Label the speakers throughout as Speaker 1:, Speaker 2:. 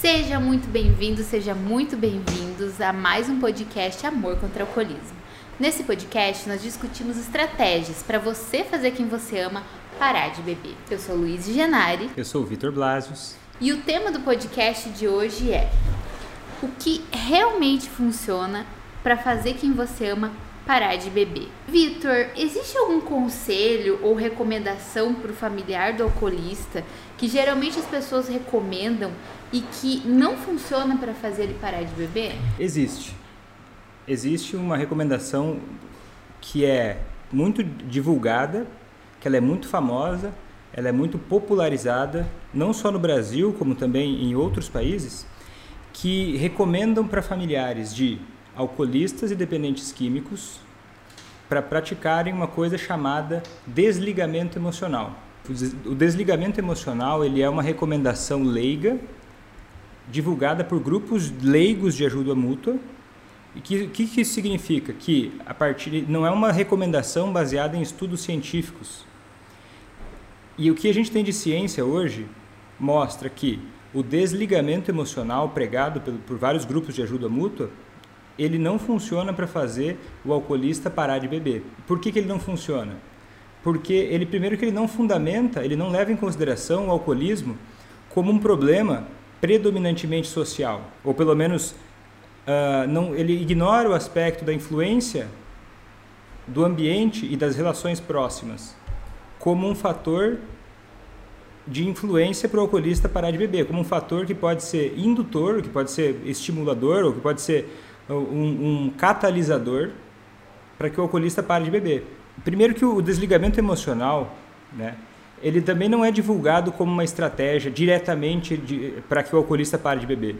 Speaker 1: Seja muito bem-vindo, seja muito bem-vindos a mais um podcast Amor contra o Alcoolismo. Nesse podcast nós discutimos estratégias para você fazer quem você ama parar de beber. Eu sou Luiz Genari.
Speaker 2: Eu sou o Vitor Blasius.
Speaker 1: E o tema do podcast de hoje é o que realmente funciona para fazer quem você ama parar de beber. Vitor, existe algum conselho ou recomendação para o familiar do alcoolista que geralmente as pessoas recomendam e que não funciona para fazer ele parar de beber?
Speaker 2: Existe. Existe uma recomendação que é muito divulgada, que ela é muito famosa, ela é muito popularizada, não só no Brasil, como também em outros países, que recomendam para familiares de alcoolistas e dependentes químicos para praticarem uma coisa chamada desligamento emocional. O desligamento emocional ele é uma recomendação leiga divulgada por grupos leigos de ajuda mútua. E que, que, que isso significa? Que a partir não é uma recomendação baseada em estudos científicos. E o que a gente tem de ciência hoje mostra que o desligamento emocional pregado por, por vários grupos de ajuda mútua ele não funciona para fazer o alcoolista parar de beber. Por que, que ele não funciona? Porque ele primeiro que ele não fundamenta, ele não leva em consideração o alcoolismo como um problema predominantemente social, ou pelo menos uh, não, ele ignora o aspecto da influência do ambiente e das relações próximas como um fator de influência para o alcoolista parar de beber, como um fator que pode ser indutor, que pode ser estimulador, ou que pode ser um, um catalisador para que o alcoolista pare de beber. Primeiro que o desligamento emocional, né, ele também não é divulgado como uma estratégia diretamente para que o alcoolista pare de beber.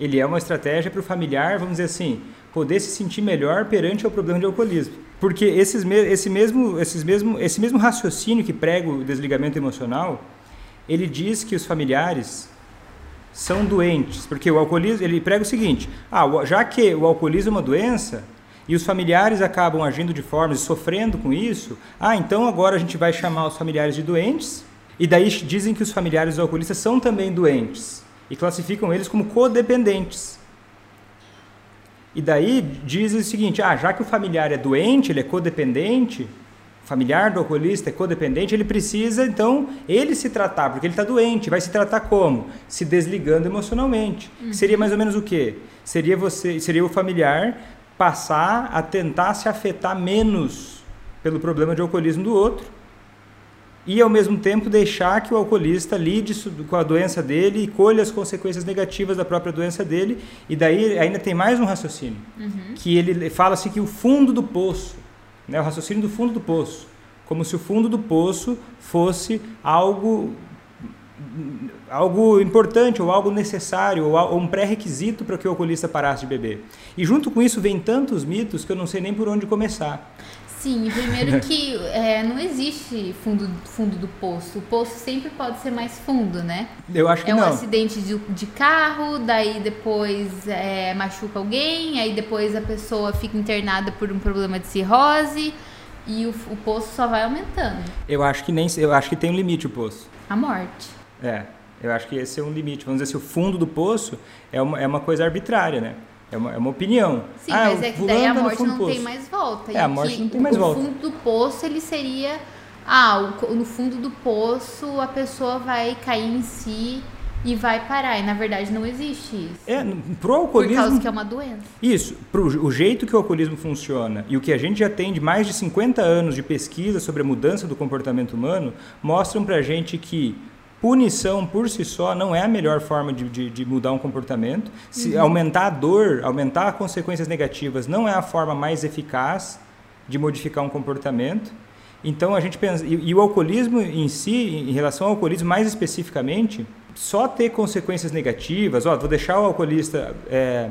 Speaker 2: Ele é uma estratégia para o familiar, vamos dizer assim, poder se sentir melhor perante o problema de alcoolismo. Porque esses, esse, mesmo, esses mesmo, esse mesmo raciocínio que prega o desligamento emocional, ele diz que os familiares são doentes, porque o alcoolismo, ele prega o seguinte: ah, já que o alcoolismo é uma doença e os familiares acabam agindo de forma e sofrendo com isso, ah, então agora a gente vai chamar os familiares de doentes, e daí dizem que os familiares do alcoolista são também doentes e classificam eles como codependentes. E daí dizem o seguinte: ah, já que o familiar é doente, ele é codependente, familiar do alcoolista é codependente, ele precisa então ele se tratar, porque ele está doente. Vai se tratar como? Se desligando emocionalmente. Uhum. Seria mais ou menos o quê? Seria você, seria o familiar passar a tentar se afetar menos pelo problema de alcoolismo do outro e ao mesmo tempo deixar que o alcoolista lide com a doença dele e colhe as consequências negativas da própria doença dele. E daí ainda tem mais um raciocínio, uhum. que ele fala assim que o fundo do poço, né, o raciocínio do fundo do poço, como se o fundo do poço fosse algo algo importante ou algo necessário ou um pré-requisito para que o alcoolista parasse de beber. E junto com isso vem tantos mitos que eu não sei nem por onde começar.
Speaker 1: Sim, primeiro que é, não existe fundo, fundo do poço. O poço sempre pode ser mais fundo, né?
Speaker 2: Eu acho que
Speaker 1: é
Speaker 2: não.
Speaker 1: É um acidente de, de carro, daí depois é, machuca alguém, aí depois a pessoa fica internada por um problema de cirrose e o, o poço só vai aumentando.
Speaker 2: Eu acho que nem, eu acho que tem um limite o poço.
Speaker 1: A morte.
Speaker 2: É, eu acho que esse é um limite. Vamos dizer assim, o fundo do poço é uma, é uma coisa arbitrária, né? É uma, é uma opinião.
Speaker 1: Sim, ah, mas é que daí a tá morte não tem mais volta.
Speaker 2: É, a morte não tem mais
Speaker 1: o
Speaker 2: volta.
Speaker 1: O fundo do poço, ele seria... Ah, o, no fundo do poço a pessoa vai cair em si e vai parar. E na verdade não existe isso.
Speaker 2: É, pro alcoolismo.
Speaker 1: Por causa que é uma doença.
Speaker 2: Isso. Pro, o jeito que o alcoolismo funciona e o que a gente já tem de mais de 50 anos de pesquisa sobre a mudança do comportamento humano mostram pra gente que Punição por si só não é a melhor forma de, de, de mudar um comportamento. Se uhum. aumentar a dor, aumentar consequências negativas não é a forma mais eficaz de modificar um comportamento. Então a gente pensa e, e, o alcoolismo em si, em relação ao alcoolismo mais especificamente, só ter consequências negativas, ó, vou deixar o alcoolista é,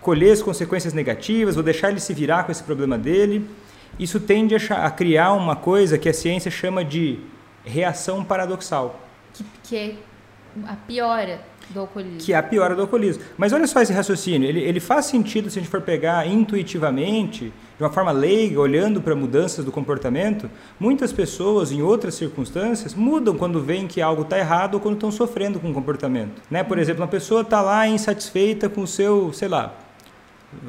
Speaker 2: colher as consequências negativas, vou deixar ele se virar com esse problema dele. Isso tende a, a criar uma coisa que a ciência chama de reação paradoxal
Speaker 1: que, que é a piora. do alcoolismo.
Speaker 2: Que é a piora do alcoolismo. Mas olha só esse raciocínio, ele, ele faz sentido se a gente for pegar intuitivamente, de uma forma leiga, olhando para mudanças do comportamento. Muitas pessoas, em outras circunstâncias, mudam quando veem que algo está errado ou quando estão sofrendo com o comportamento. Né? Por exemplo, uma pessoa está lá insatisfeita com o seu, sei lá,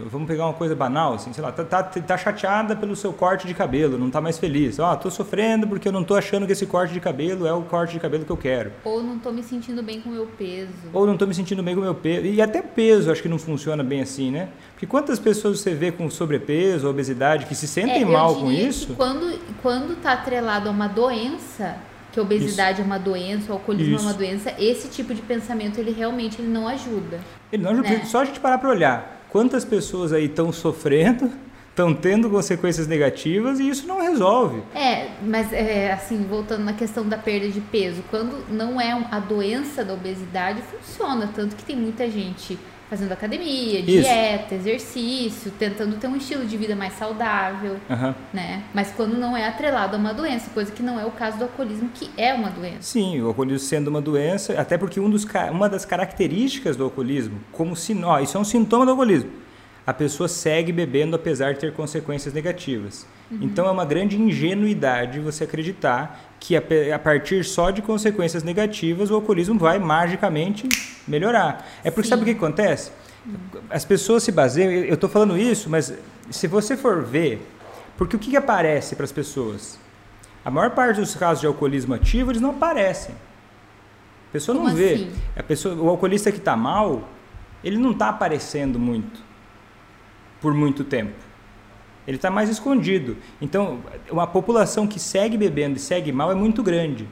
Speaker 2: Vamos pegar uma coisa banal, assim, sei lá, tá, tá, tá chateada pelo seu corte de cabelo, não tá mais feliz. Ó, oh, tô sofrendo porque eu não tô achando que esse corte de cabelo é o corte de cabelo que eu quero.
Speaker 1: Ou não tô me sentindo bem com o meu peso.
Speaker 2: Ou não tô me sentindo bem com o meu peso. E até peso acho que não funciona bem assim, né? Porque quantas pessoas você vê com sobrepeso, obesidade, que se sentem é, mal com isso?
Speaker 1: quando, quando tá atrelado a uma doença, que a obesidade isso. é uma doença, o alcoolismo isso. é uma doença, esse tipo de pensamento ele realmente ele não ajuda.
Speaker 2: Ele não ajuda, né? só a gente parar para olhar Quantas pessoas aí estão sofrendo, estão tendo consequências negativas e isso não resolve.
Speaker 1: É, mas é, assim, voltando na questão da perda de peso, quando não é a doença da obesidade, funciona. Tanto que tem muita gente fazendo academia, dieta, Isso. exercício, tentando ter um estilo de vida mais saudável, uhum. né? Mas quando não é atrelado a uma doença, coisa que não é o caso do alcoolismo, que é uma doença.
Speaker 2: Sim, o alcoolismo sendo uma doença, até porque um dos, uma das características do alcoolismo, como se, ó, isso é um sintoma do alcoolismo, a pessoa segue bebendo apesar de ter consequências negativas. Uhum. Então é uma grande ingenuidade você acreditar que a, partir só de consequências negativas o alcoolismo vai magicamente melhorar. É porque Sim. sabe o que acontece? As pessoas se baseiam, eu estou falando isso, mas se você for ver, porque o que, que aparece para as pessoas? A maior parte dos casos de alcoolismo ativo, eles não aparecem. A pessoa Como não vê. Assim? A pessoa, o alcoolista que está mal, ele não está aparecendo muito, por muito tempo. Ele está mais escondido. Então, uma população que segue bebendo e segue mal é muito grande.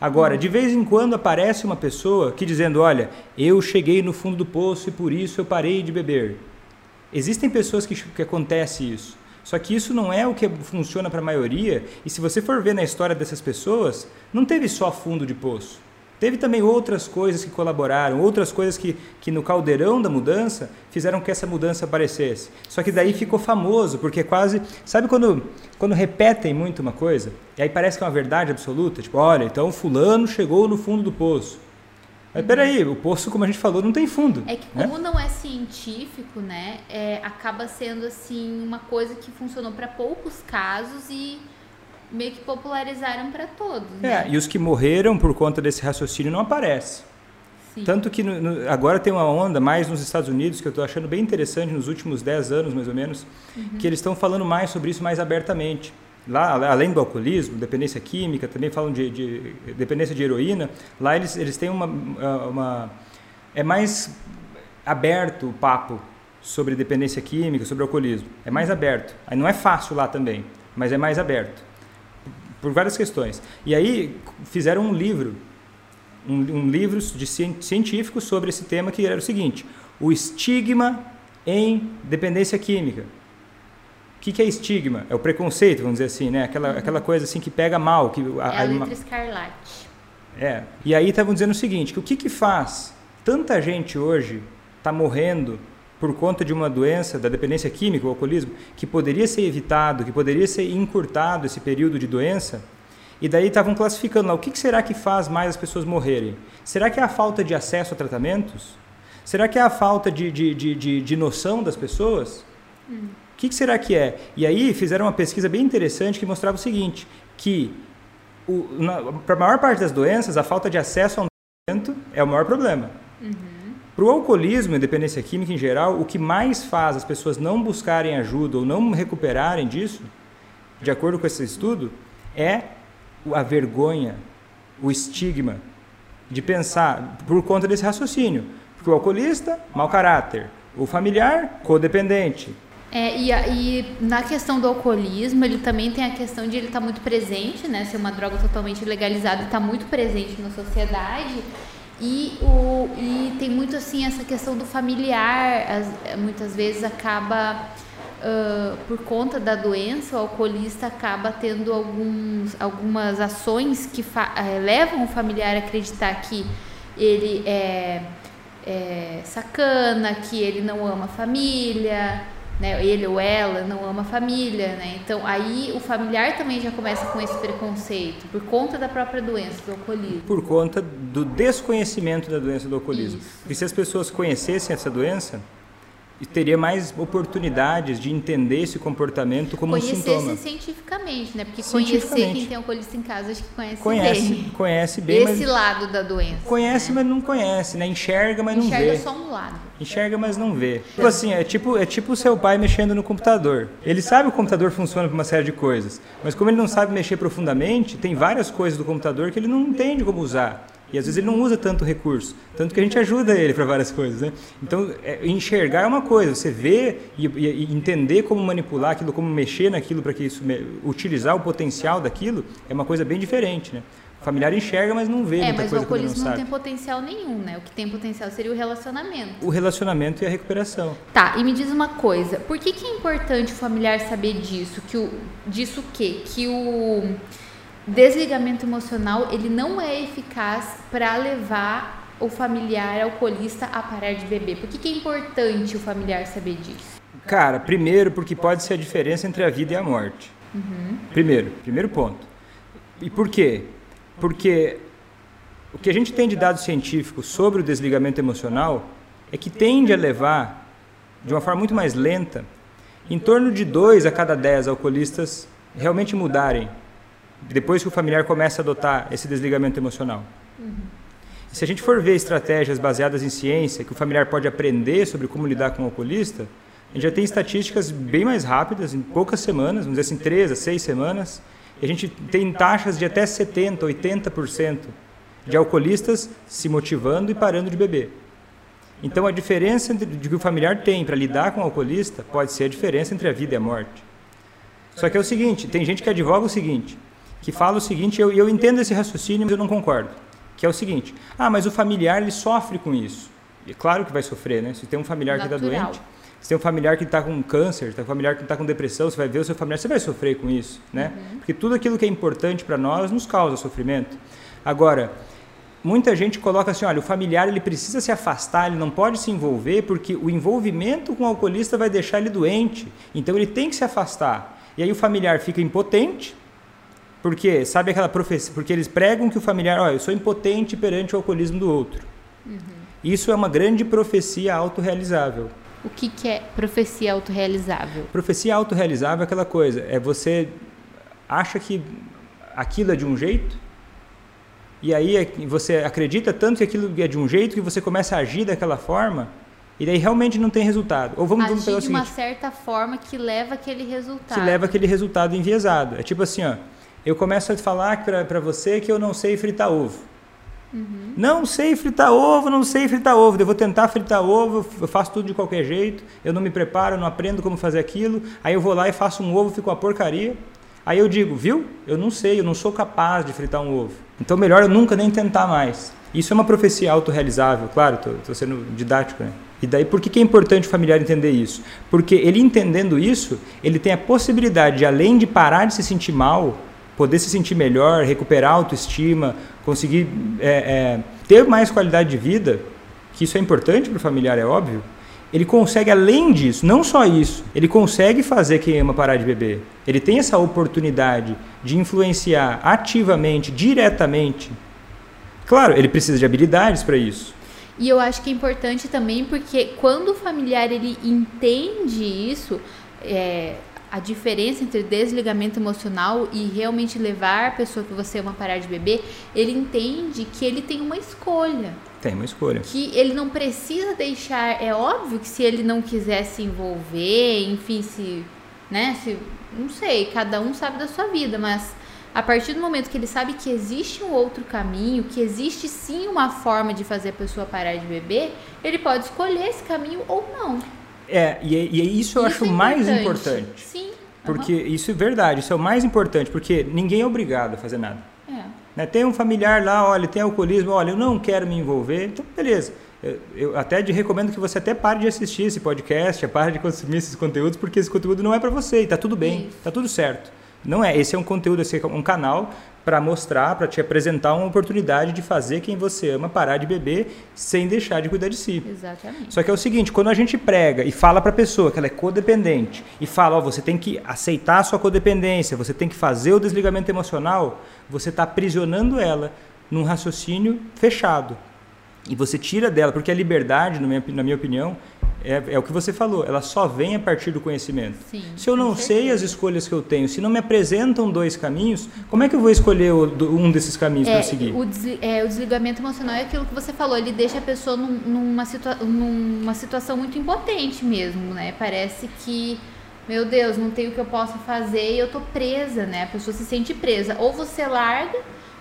Speaker 2: Agora, de vez em quando aparece uma pessoa que dizendo: Olha, eu cheguei no fundo do poço e por isso eu parei de beber. Existem pessoas que, que acontece isso. Só que isso não é o que funciona para a maioria, e se você for ver na história dessas pessoas, não teve só fundo de poço. Teve também outras coisas que colaboraram, outras coisas que, que no caldeirão da mudança fizeram que essa mudança aparecesse. Só que daí ficou famoso, porque quase. Sabe quando, quando repetem muito uma coisa? E aí parece que é uma verdade absoluta? Tipo, olha, então Fulano chegou no fundo do poço. Mas peraí, o poço, como a gente falou, não tem fundo.
Speaker 1: É que né? como né? não é científico, né, é, acaba sendo assim uma coisa que funcionou para poucos casos e meio que popularizaram para todos. Né?
Speaker 2: É, e os que morreram por conta desse raciocínio não aparecem. Sim. Tanto que no, no, agora tem uma onda mais nos Estados Unidos que eu estou achando bem interessante nos últimos 10 anos mais ou menos, uhum. que eles estão falando mais sobre isso mais abertamente. Lá, além do alcoolismo, dependência química, também falam de, de dependência de heroína. Lá eles, eles têm uma, uma. É mais aberto o papo sobre dependência química, sobre alcoolismo. É mais aberto. Aí não é fácil lá também, mas é mais aberto por várias questões. E aí fizeram um livro, um, um livro de científico sobre esse tema que era o seguinte: o estigma em dependência química. O que, que, é estigma? É o preconceito, vamos dizer assim, né? Aquela, uhum. aquela coisa assim que pega mal. Que,
Speaker 1: a, é a letra escarlate.
Speaker 2: É. E aí estavam dizendo o seguinte, que o que, que faz tanta gente hoje está morrendo por conta de uma doença da dependência química, o alcoolismo, que poderia ser evitado, que poderia ser encurtado esse período de doença, e daí estavam classificando lá, o que será que faz mais as pessoas morrerem? Será que é a falta de acesso a tratamentos? Será que é a falta de, de, de, de, de noção das pessoas? Hum. O que, que será que é? E aí fizeram uma pesquisa bem interessante que mostrava o seguinte, que para a maior parte das doenças, a falta de acesso a um tratamento é o maior problema. Uhum. Para o alcoolismo e dependência química em geral, o que mais faz as pessoas não buscarem ajuda ou não recuperarem disso, de acordo com esse estudo, é a vergonha, o estigma de pensar por conta desse raciocínio. Porque o alcoolista, mau caráter. O familiar, codependente.
Speaker 1: É, e, e, na questão do alcoolismo, ele também tem a questão de ele estar tá muito presente, né? Ser uma droga totalmente legalizada e estar tá muito presente na sociedade. E, o, e tem muito assim essa questão do familiar, as, muitas vezes acaba, uh, por conta da doença, o alcoolista acaba tendo alguns, algumas ações que uh, levam o familiar a acreditar que ele é, é sacana, que ele não ama a família, né? Ele ou ela não ama a família, né? Então aí o familiar também já começa com esse preconceito por conta da própria doença do alcoolismo.
Speaker 2: Por conta do desconhecimento da doença do alcoolismo. Isso. E se as pessoas conhecessem essa doença, teria mais oportunidades de entender esse comportamento como
Speaker 1: Conhecesse
Speaker 2: um sintoma.
Speaker 1: cientificamente, né? Porque conhecer quem tem alcoolista em casa, acho que conhece,
Speaker 2: conhece
Speaker 1: bem.
Speaker 2: Conhece bem,
Speaker 1: Esse lado da doença.
Speaker 2: Conhece,
Speaker 1: né?
Speaker 2: mas não conhece, né? Enxerga, mas
Speaker 1: Enxerga
Speaker 2: não vê.
Speaker 1: Enxerga só um lado.
Speaker 2: Enxerga, mas não vê. Tipo assim, é tipo é tipo o seu pai mexendo no computador. Ele sabe que o computador funciona para uma série de coisas, mas como ele não sabe mexer profundamente, tem várias coisas do computador que ele não entende como usar. E às vezes ele não usa tanto recurso, tanto que a gente ajuda ele para várias coisas, né? Então, é, enxergar é uma coisa, você e, e, e, entender como manipular aquilo, como mexer naquilo para que isso utilizar o potencial daquilo é uma coisa bem diferente, né? Familiar enxerga, mas não vê
Speaker 1: é,
Speaker 2: muita
Speaker 1: mas
Speaker 2: coisa
Speaker 1: o alcoolismo
Speaker 2: não,
Speaker 1: não,
Speaker 2: tem
Speaker 1: potencial nenhum, né? O que tem potencial seria o relacionamento.
Speaker 2: O relacionamento e a recuperação.
Speaker 1: Tá, e me diz uma coisa, por que, que é importante o familiar saber disso? Que o, disso o quê? Que o desligamento emocional ele não é eficaz para levar o familiar alcoolista a parar de beber. Por que, que é importante o familiar saber disso?
Speaker 2: Cara, primeiro porque pode ser a diferença entre a vida e a morte. Uhum. Primeiro, primeiro ponto. E por quê? Porque o que a gente tem de dados científicos sobre o desligamento emocional é que tende a levar, de uma forma muito mais lenta, em torno de 2 a cada 10 alcoolistas realmente mudarem depois que o familiar começa a adotar esse desligamento emocional. Uhum. Se a gente for ver estratégias baseadas em ciência, que o familiar pode aprender sobre como lidar com o alcoolista, a gente já tem estatísticas bem mais rápidas, em poucas semanas, vamos dizer assim, três a seis semanas, e a gente tem taxas de até 70%, 80% de alcoolistas se motivando e parando de beber. Então, a diferença de que o familiar tem para lidar com o alcoolista pode ser a diferença entre a vida e a morte. Só que é o seguinte, tem gente que advoga o seguinte, que fala o seguinte, eu, eu entendo esse raciocínio, mas eu não concordo, que é o seguinte, ah, mas o familiar ele sofre com isso. E claro que vai sofrer, né? Se tem um familiar Natural. que está doente, se tem um familiar que está com câncer, tem um familiar que está com depressão, você vai ver o seu familiar, você vai sofrer com isso, né? Uhum. Porque tudo aquilo que é importante para nós nos causa sofrimento. Agora, muita gente coloca assim, olha, o familiar ele precisa se afastar, ele não pode se envolver porque o envolvimento com o alcoolista vai deixar ele doente. Então ele tem que se afastar. E aí o familiar fica impotente, porque, sabe aquela profecia? Porque eles pregam que o familiar, olha, eu sou impotente perante o alcoolismo do outro. Uhum. Isso é uma grande profecia autorrealizável.
Speaker 1: O que, que é profecia autorrealizável?
Speaker 2: Profecia autorrealizável é aquela coisa, é você acha que aquilo é de um jeito, e aí é você acredita tanto que aquilo é de um jeito que você começa a agir daquela forma, e daí realmente não tem resultado. Ou vamos, vamos
Speaker 1: pegar
Speaker 2: o seguinte,
Speaker 1: de uma certa forma que leva aquele resultado.
Speaker 2: Que leva aquele resultado enviesado. É tipo assim, ó, eu começo a falar para você que eu não sei fritar ovo. Uhum. Não sei fritar ovo, não sei fritar ovo. Eu vou tentar fritar ovo, eu faço tudo de qualquer jeito, eu não me preparo, não aprendo como fazer aquilo. Aí eu vou lá e faço um ovo, fica uma porcaria. Aí eu digo, viu? Eu não sei, eu não sou capaz de fritar um ovo. Então melhor eu nunca nem tentar mais. Isso é uma profecia autorrealizável, claro, estou sendo didático, né? E daí por que, que é importante o familiar entender isso? Porque ele entendendo isso, ele tem a possibilidade de, além de parar de se sentir mal, poder se sentir melhor, recuperar a autoestima, conseguir é, é, ter mais qualidade de vida, que isso é importante para o familiar, é óbvio, ele consegue, além disso, não só isso, ele consegue fazer quem ama parar de beber. Ele tem essa oportunidade de influenciar ativamente, diretamente. Claro, ele precisa de habilidades para isso.
Speaker 1: E eu acho que é importante também porque quando o familiar ele entende isso, é, a diferença entre desligamento emocional e realmente levar a pessoa que você ama a parar de beber, ele entende que ele tem uma escolha.
Speaker 2: Tem uma escolha.
Speaker 1: Que ele não precisa deixar. É óbvio que se ele não quiser se envolver, enfim, se. né? Se, não sei, cada um sabe da sua vida, mas a partir do momento que ele sabe que existe um outro caminho, que existe sim uma forma de fazer a pessoa parar de beber, ele pode escolher esse caminho ou não.
Speaker 2: É, e, e isso eu isso acho é mais importante.
Speaker 1: Sim.
Speaker 2: Porque uhum. isso é verdade, isso é o mais importante, porque ninguém é obrigado a fazer nada. É. Né? Tem um familiar lá, olha, tem alcoolismo, olha, eu não quero me envolver, então beleza. Eu, eu até te recomendo que você até pare de assistir esse podcast, pare de consumir esses conteúdos, porque esse conteúdo não é para você e tá tudo bem, isso. tá tudo certo. Não é, esse é um conteúdo, esse é um canal para mostrar, para te apresentar uma oportunidade de fazer quem você ama parar de beber sem deixar de cuidar de si.
Speaker 1: Exatamente.
Speaker 2: Só que é o seguinte, quando a gente prega e fala para a pessoa que ela é codependente e fala, ó, você tem que aceitar a sua codependência, você tem que fazer o desligamento emocional, você está aprisionando ela num raciocínio fechado. E você tira dela, porque a liberdade, na minha, na minha opinião, é, é, o que você falou, ela só vem a partir do conhecimento.
Speaker 1: Sim,
Speaker 2: se eu não sei as escolhas que eu tenho, se não me apresentam dois caminhos, como é que eu vou escolher um desses caminhos para
Speaker 1: É,
Speaker 2: seguir?
Speaker 1: o, desli- é, o desligamento emocional é aquilo que você falou, ele deixa a pessoa num- numa, situa numa situação muito impotente mesmo, né? Parece que, meu Deus, não tem o que eu possa fazer e eu tô presa, né? A pessoa se sente presa. Ou você larga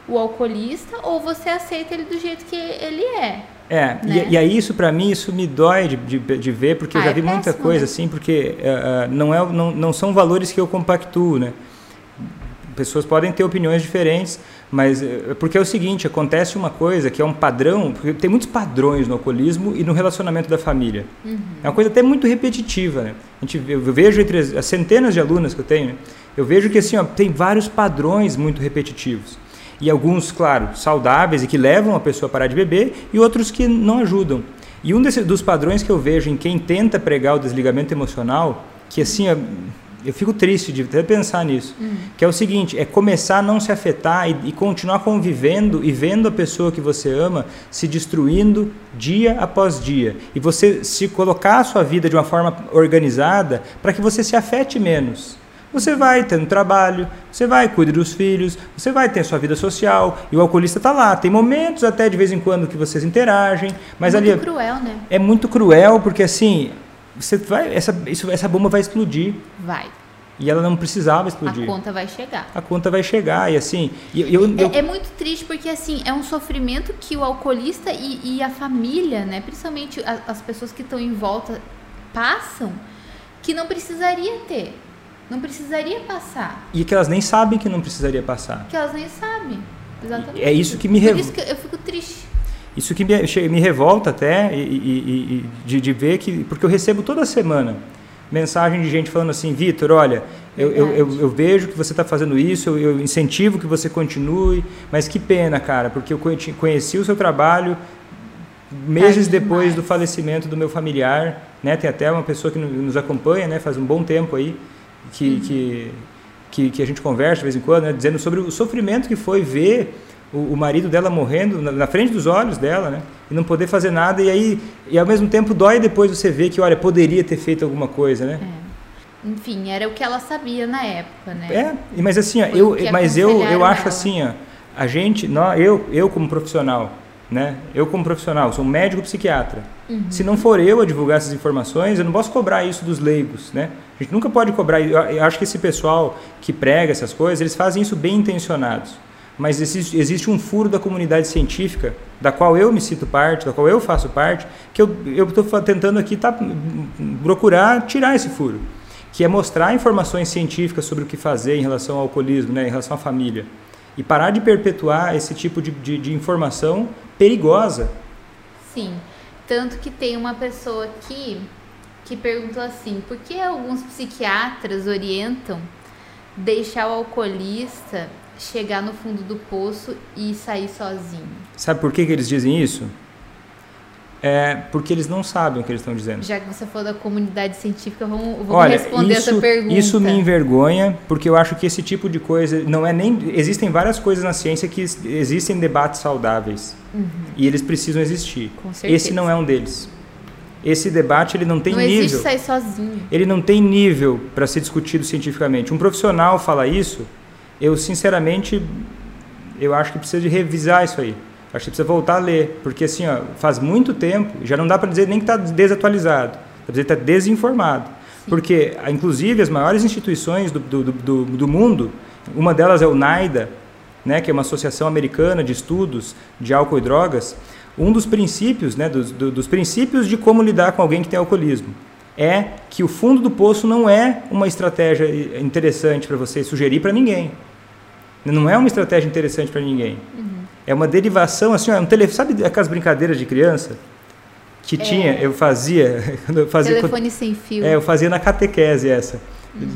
Speaker 1: o alcoolista, ou você aceita ele do jeito que ele é.
Speaker 2: É,
Speaker 1: né?
Speaker 2: e, e aí isso para mim, isso me dói de, de, de ver, porque eu
Speaker 1: Ah,
Speaker 2: já
Speaker 1: é
Speaker 2: vi muita
Speaker 1: péssimo,
Speaker 2: coisa
Speaker 1: né?
Speaker 2: assim, porque eh, não, é, não, não são valores que eu compactuo, né? Pessoas podem ter opiniões diferentes, mas porque é o seguinte, acontece uma coisa que é um padrão, porque tem muitos padrões no alcoolismo e no relacionamento da família. É uma coisa até muito repetitiva, né? A gente, eu vejo entre as, as centenas de alunas que eu tenho, eu vejo que assim, ó, tem vários padrões muito repetitivos. E alguns, claro, saudáveis e que levam a pessoa a parar de beber, e outros que não ajudam. E um desses, dos padrões que eu vejo em quem tenta pregar o desligamento emocional, que assim, ó, eu fico triste de até pensar nisso, que é o seguinte, é começar a não se afetar e, e continuar convivendo e vendo a pessoa que você ama se destruindo dia após dia. E você se colocar a sua vida de uma forma organizada para que você se afete menos. Você vai tendo trabalho, você vai cuidar dos filhos, você vai ter sua vida social e o alcoolista está lá. Tem momentos até de vez em quando que vocês interagem, mas
Speaker 1: muito
Speaker 2: ali
Speaker 1: cruel, né?
Speaker 2: é muito cruel porque assim você vai essa isso, essa bomba vai explodir
Speaker 1: Vai.
Speaker 2: e ela não precisava explodir.
Speaker 1: A conta vai chegar.
Speaker 2: A conta vai chegar e assim e eu, eu-
Speaker 1: É, é muito triste porque assim é um sofrimento que o alcoolista e, e a família, né, principalmente a- as pessoas que estão em volta passam, que não precisaria ter, não precisaria passar,
Speaker 2: e que elas nem sabem que não precisaria passar.
Speaker 1: que elas nem sabem. Exatamente.
Speaker 2: É isso que me
Speaker 1: Por
Speaker 2: rev-
Speaker 1: isso que eu fico triste.
Speaker 2: Isso que me, me revolta até e, e- e- e de, de ver que. Porque eu recebo toda semana mensagem de gente falando assim: Vitor, olha, eu, eu, eu, eu vejo que você está fazendo isso, eu, incentivo que você continue, mas que pena, cara, porque eu conheci, o seu trabalho meses
Speaker 1: Tarde
Speaker 2: depois do falecimento do meu familiar, né? Tem até uma pessoa que no- nos acompanha, né? Faz um bom tempo aí que,
Speaker 1: Uhum.
Speaker 2: que, que, que a gente conversa de vez em quando, né? Dizendo sobre o sofrimento que foi ver o, o marido dela morrendo na, na frente dos olhos dela, né? E não poder fazer nada e aí e ao mesmo tempo dói depois você ver que olha poderia ter feito alguma coisa, né?
Speaker 1: Enfim, era o que ela sabia na época, né?
Speaker 2: É, mas assim, ó, eu, mas eu, eu acho
Speaker 1: ela.
Speaker 2: assim, ó, a gente, nó- eu, eu como profissional, né? Eu como profissional, sou um médico psiquiatra.
Speaker 1: Uhum.
Speaker 2: Se não for eu a divulgar essas informações, eu não posso cobrar isso dos leigos, né? A gente nunca pode cobrar. Eu acho que esse pessoal que prega essas coisas, eles fazem isso bem intencionados. Mas existe, existe um furo da comunidade científica, da qual eu me cito parte, da qual eu faço parte, que eu estou tentando aqui tá, procurar tirar esse furo, que é mostrar informações científicas sobre o que fazer em relação ao alcoolismo, né, em relação à família. E parar de perpetuar esse tipo de, de, de informação perigosa.
Speaker 1: Sim. Tanto que tem uma pessoa aqui que perguntou assim: por que alguns psiquiatras orientam deixar o alcoolista chegar no fundo do poço e sair sozinho?
Speaker 2: Sabe por que, que eles dizem isso? É porque eles não sabem o que eles estão dizendo.
Speaker 1: Já que você falou da comunidade científica, vamos, vamos
Speaker 2: Olha,
Speaker 1: responder
Speaker 2: isso,
Speaker 1: essa pergunta.
Speaker 2: isso me envergonha, porque eu acho que esse tipo de coisa não é nem. Existem várias coisas na ciência que existem debates saudáveis e eles precisam existir.
Speaker 1: Uhum. Com certeza.
Speaker 2: Esse não é um deles. Esse debate ele não tem
Speaker 1: não
Speaker 2: nível.
Speaker 1: existe sair sozinho.
Speaker 2: Ele não tem nível para ser discutido cientificamente. Um profissional fala isso, eu sinceramente eu acho que precisa de revisar isso aí. Acho que precisa voltar a ler, porque assim, ó, faz muito tempo, já não dá para dizer nem que está desatualizado, dá para dizer que está desinformado. Porque, ah, inclusive, as maiores instituições do, do, do, do mundo, uma delas é o NIDA, né, que é uma associação americana de estudos de álcool e drogas, um dos princípios, né, dos, do- dos princípios de como lidar com alguém que tem alcoolismo é que o fundo do poço não é uma estratégia interessante para você sugerir para ninguém. Não é uma estratégia interessante para ninguém. É uma derivação, assim, ó, é um tele... sabe aquelas brincadeiras de criança que tinha, eu fazia, quando eu fazia
Speaker 1: Telefone sem fio.
Speaker 2: é, eu fazia na catequese essa.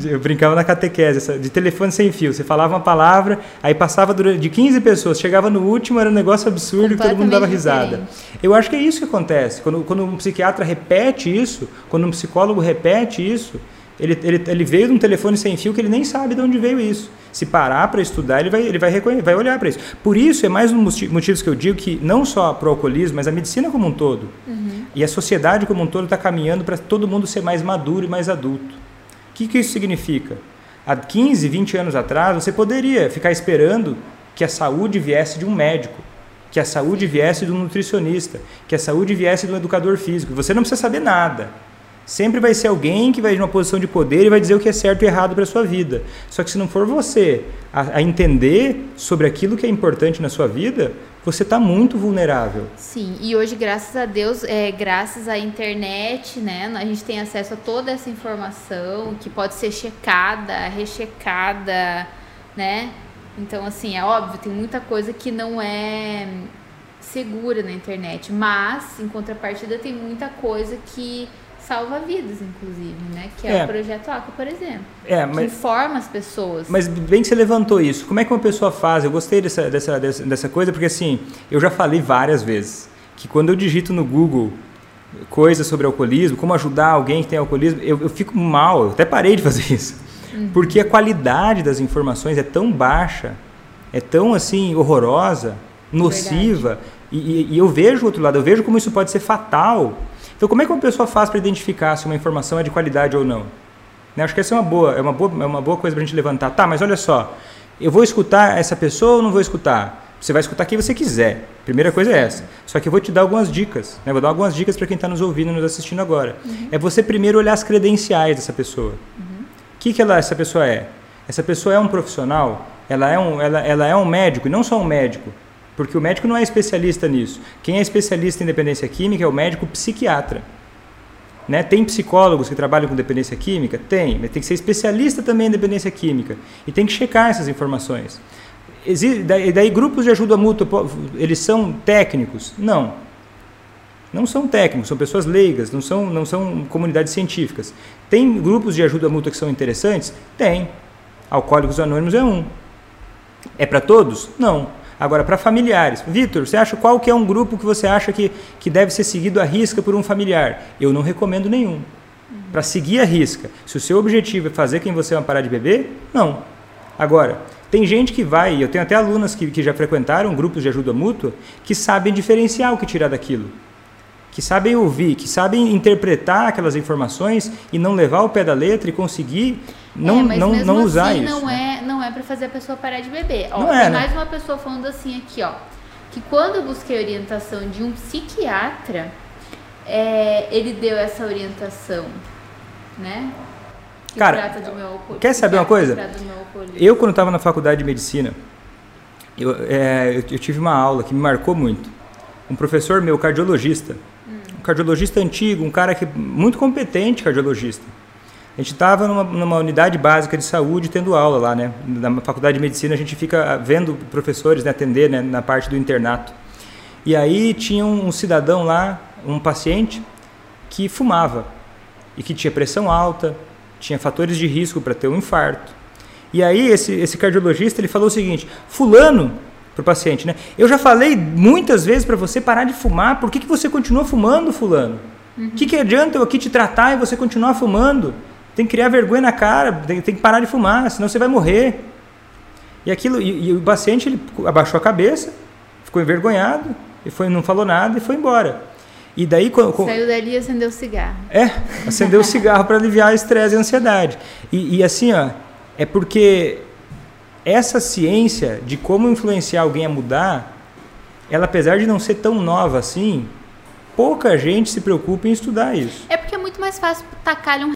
Speaker 2: Eu brincava na catequese, de telefone sem fio. Você falava uma palavra, aí passava de 15 pessoas, chegava no último, era um negócio absurdo que todo mundo dava risada. Diferente. Eu acho que é isso que acontece. Quando, quando um psiquiatra repete isso, quando um psicólogo repete isso, ele, ele, ele veio de um telefone sem fio que ele nem sabe de onde veio isso. Se parar para estudar, ele vai, ele vai, vai olhar para isso. Por isso, é mais um dos motivos que eu digo que não só para o alcoolismo, mas a medicina como um todo. Uhum. E a sociedade como um todo está caminhando para todo mundo ser mais maduro e mais adulto. O que, que isso significa? Há 15, 20 anos atrás, você poderia ficar esperando que a saúde viesse de um médico, que a saúde viesse de um nutricionista, que a saúde viesse de um educador físico. Você não precisa saber nada. Sempre vai ser alguém que vai em uma posição de poder e vai dizer o que é certo e errado para a sua vida. Só que se não for você a, a entender sobre aquilo que é importante na sua vida, você está muito vulnerável.
Speaker 1: Sim, e hoje, graças a Deus, é, graças à internet, né, a gente tem acesso a toda essa informação que pode ser checada, rechecada, né? Então, assim, é óbvio, tem muita coisa que não é segura na internet, mas, em contrapartida, tem muita coisa que salva vidas, inclusive, né? Que é, é, o Projeto Aqua, por exemplo. É, mas, que informa as pessoas.
Speaker 2: Mas bem que você levantou isso. Como é que uma pessoa faz? Eu gostei dessa, dessa, dessa, dessa coisa, porque assim, eu já falei várias vezes que quando eu digito no Google coisas sobre alcoolismo, como ajudar alguém que tem alcoolismo, eu, eu fico mal, eu até parei de fazer isso. Uhum. Porque a qualidade das informações é tão baixa, é tão assim horrorosa, nociva, e, e, e eu vejo o outro lado, eu vejo como isso pode ser fatal então, como é que uma pessoa faz para identificar se uma informação é de qualidade ou não? Né? Acho que essa é uma boa, é uma boa, é uma boa coisa para a gente levantar. Tá, mas olha só, eu vou escutar essa pessoa ou não vou escutar? Você vai escutar quem você quiser. Primeira coisa é essa. Só que eu vou te dar algumas dicas. Né? Vou dar algumas dicas para quem está nos ouvindo e nos assistindo agora. Uhum. É você primeiro olhar as credenciais dessa pessoa. O uhum. que, que ela, essa pessoa é? Essa pessoa é um profissional? Ela é um, ela, ela é um médico, e não só um médico. Porque o médico não é especialista nisso. Quem é especialista em dependência química é o médico psiquiatra. Né? Tem psicólogos que trabalham com dependência química? Tem, mas tem que ser especialista também em dependência química. E tem que checar essas informações. Existe, daí, daí, grupos de ajuda mútua, eles são técnicos? Não. Não são técnicos, são pessoas leigas, não são, não são comunidades científicas. Tem grupos de ajuda mútua que são interessantes? Tem. Alcoólicos Anônimos é um. É para todos? Não. Agora, para familiares, Vitor, você acha qual que é um grupo que você acha que, que deve ser seguido à risca por um familiar? Eu não recomendo nenhum. Para seguir a risca, se o seu objetivo é fazer quem você ama parar de beber, não. Agora, tem gente que vai, eu tenho até alunas que, que já frequentaram grupos de ajuda mútua, que sabem diferenciar o que tirar daquilo. Que sabem ouvir, que sabem interpretar aquelas informações e não levar o pé da letra e conseguir não, é, não, não usar
Speaker 1: assim,
Speaker 2: isso.
Speaker 1: Não
Speaker 2: né?
Speaker 1: é, não é para fazer a pessoa parar de beber. Ó,
Speaker 2: não
Speaker 1: tem
Speaker 2: é,
Speaker 1: mais
Speaker 2: né?
Speaker 1: uma pessoa falando assim aqui, ó. Que quando eu busquei orientação de um psiquiatra, é, ele deu essa orientação, né?
Speaker 2: Que Cara, quer saber uma coisa? Eu, quando estava na faculdade de medicina, eu, é, eu, eu, tive uma aula que me marcou muito. Um professor meu, cardiologista, hum. um cardiologista antigo, um cara que muito competente cardiologista a gente estava numa, numa, unidade básica de saúde tendo aula lá, né? Na faculdade de medicina a gente fica vendo professores né, atender né, na parte do internato. E aí tinha um, cidadão lá, um paciente, que fumava e que tinha pressão alta, tinha fatores de risco para ter um infarto. E aí esse, esse cardiologista ele falou o seguinte: fulano para o paciente, né? Eu já falei muitas vezes para você parar de fumar. Por que, que você continua fumando, fulano? O uhum. que, que adianta eu aqui te tratar e você continuar fumando? Tem que criar vergonha na cara, tem, tem que parar de fumar, senão você vai morrer. E aquilo, e, e, o paciente ele abaixou a cabeça, ficou envergonhado, e foi, não falou nada e foi embora. E daí
Speaker 1: saiu dali e acendeu o cigarro.
Speaker 2: É, acendeu o cigarro para aliviar estresse e ansiedade. E, e assim, ó, é porque essa ciência de como influenciar alguém a mudar, ela apesar de não ser tão nova assim, pouca gente se preocupa em estudar isso.
Speaker 1: É porque é muito mais fácil tacar um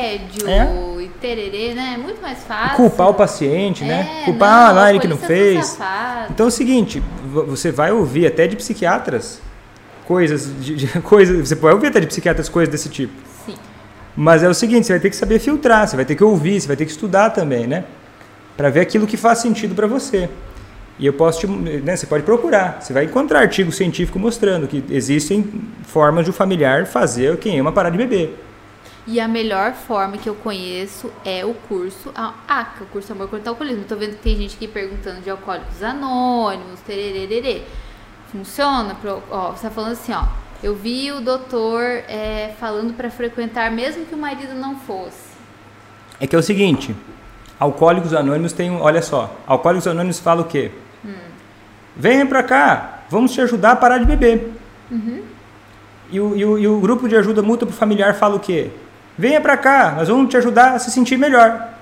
Speaker 1: remédio é? e tererê, né? É muito mais fácil.
Speaker 2: Culpar o paciente, né? é, né? Culpar não, ah, ele que não fez. Então é o seguinte, você vai ouvir até de psiquiatras coisas, de, de, coisas, você pode ouvir até de psiquiatras coisas desse tipo.
Speaker 1: Sim.
Speaker 2: Mas é o seguinte, você vai ter que saber filtrar, você vai ter que ouvir, você vai ter que estudar também, né? Para ver aquilo que faz sentido para você. E eu posso te, né, você pode procurar, você vai encontrar artigo científico mostrando que existem formas de um familiar fazer quem ama parar de beber.
Speaker 1: E a melhor forma que eu conheço é o curso ACA, o curso Amor contra o Alcoolismo. Tô vendo que tem gente aqui perguntando de alcoólicos anônimos, tererê. Funciona? Pro, ó, você tá falando assim, ó. Eu vi o doutor é, falando para frequentar mesmo que o marido não fosse.
Speaker 2: É que é o seguinte, Alcoólicos Anônimos tem um, olha só, Alcoólicos Anônimos fala o quê? Hum. Venha pra cá, vamos te ajudar a parar de beber. Uhum. E, o, e, o, e o grupo de ajuda mútua familiar fala o quê? Venha pra cá, nós vamos te ajudar a se sentir melhor.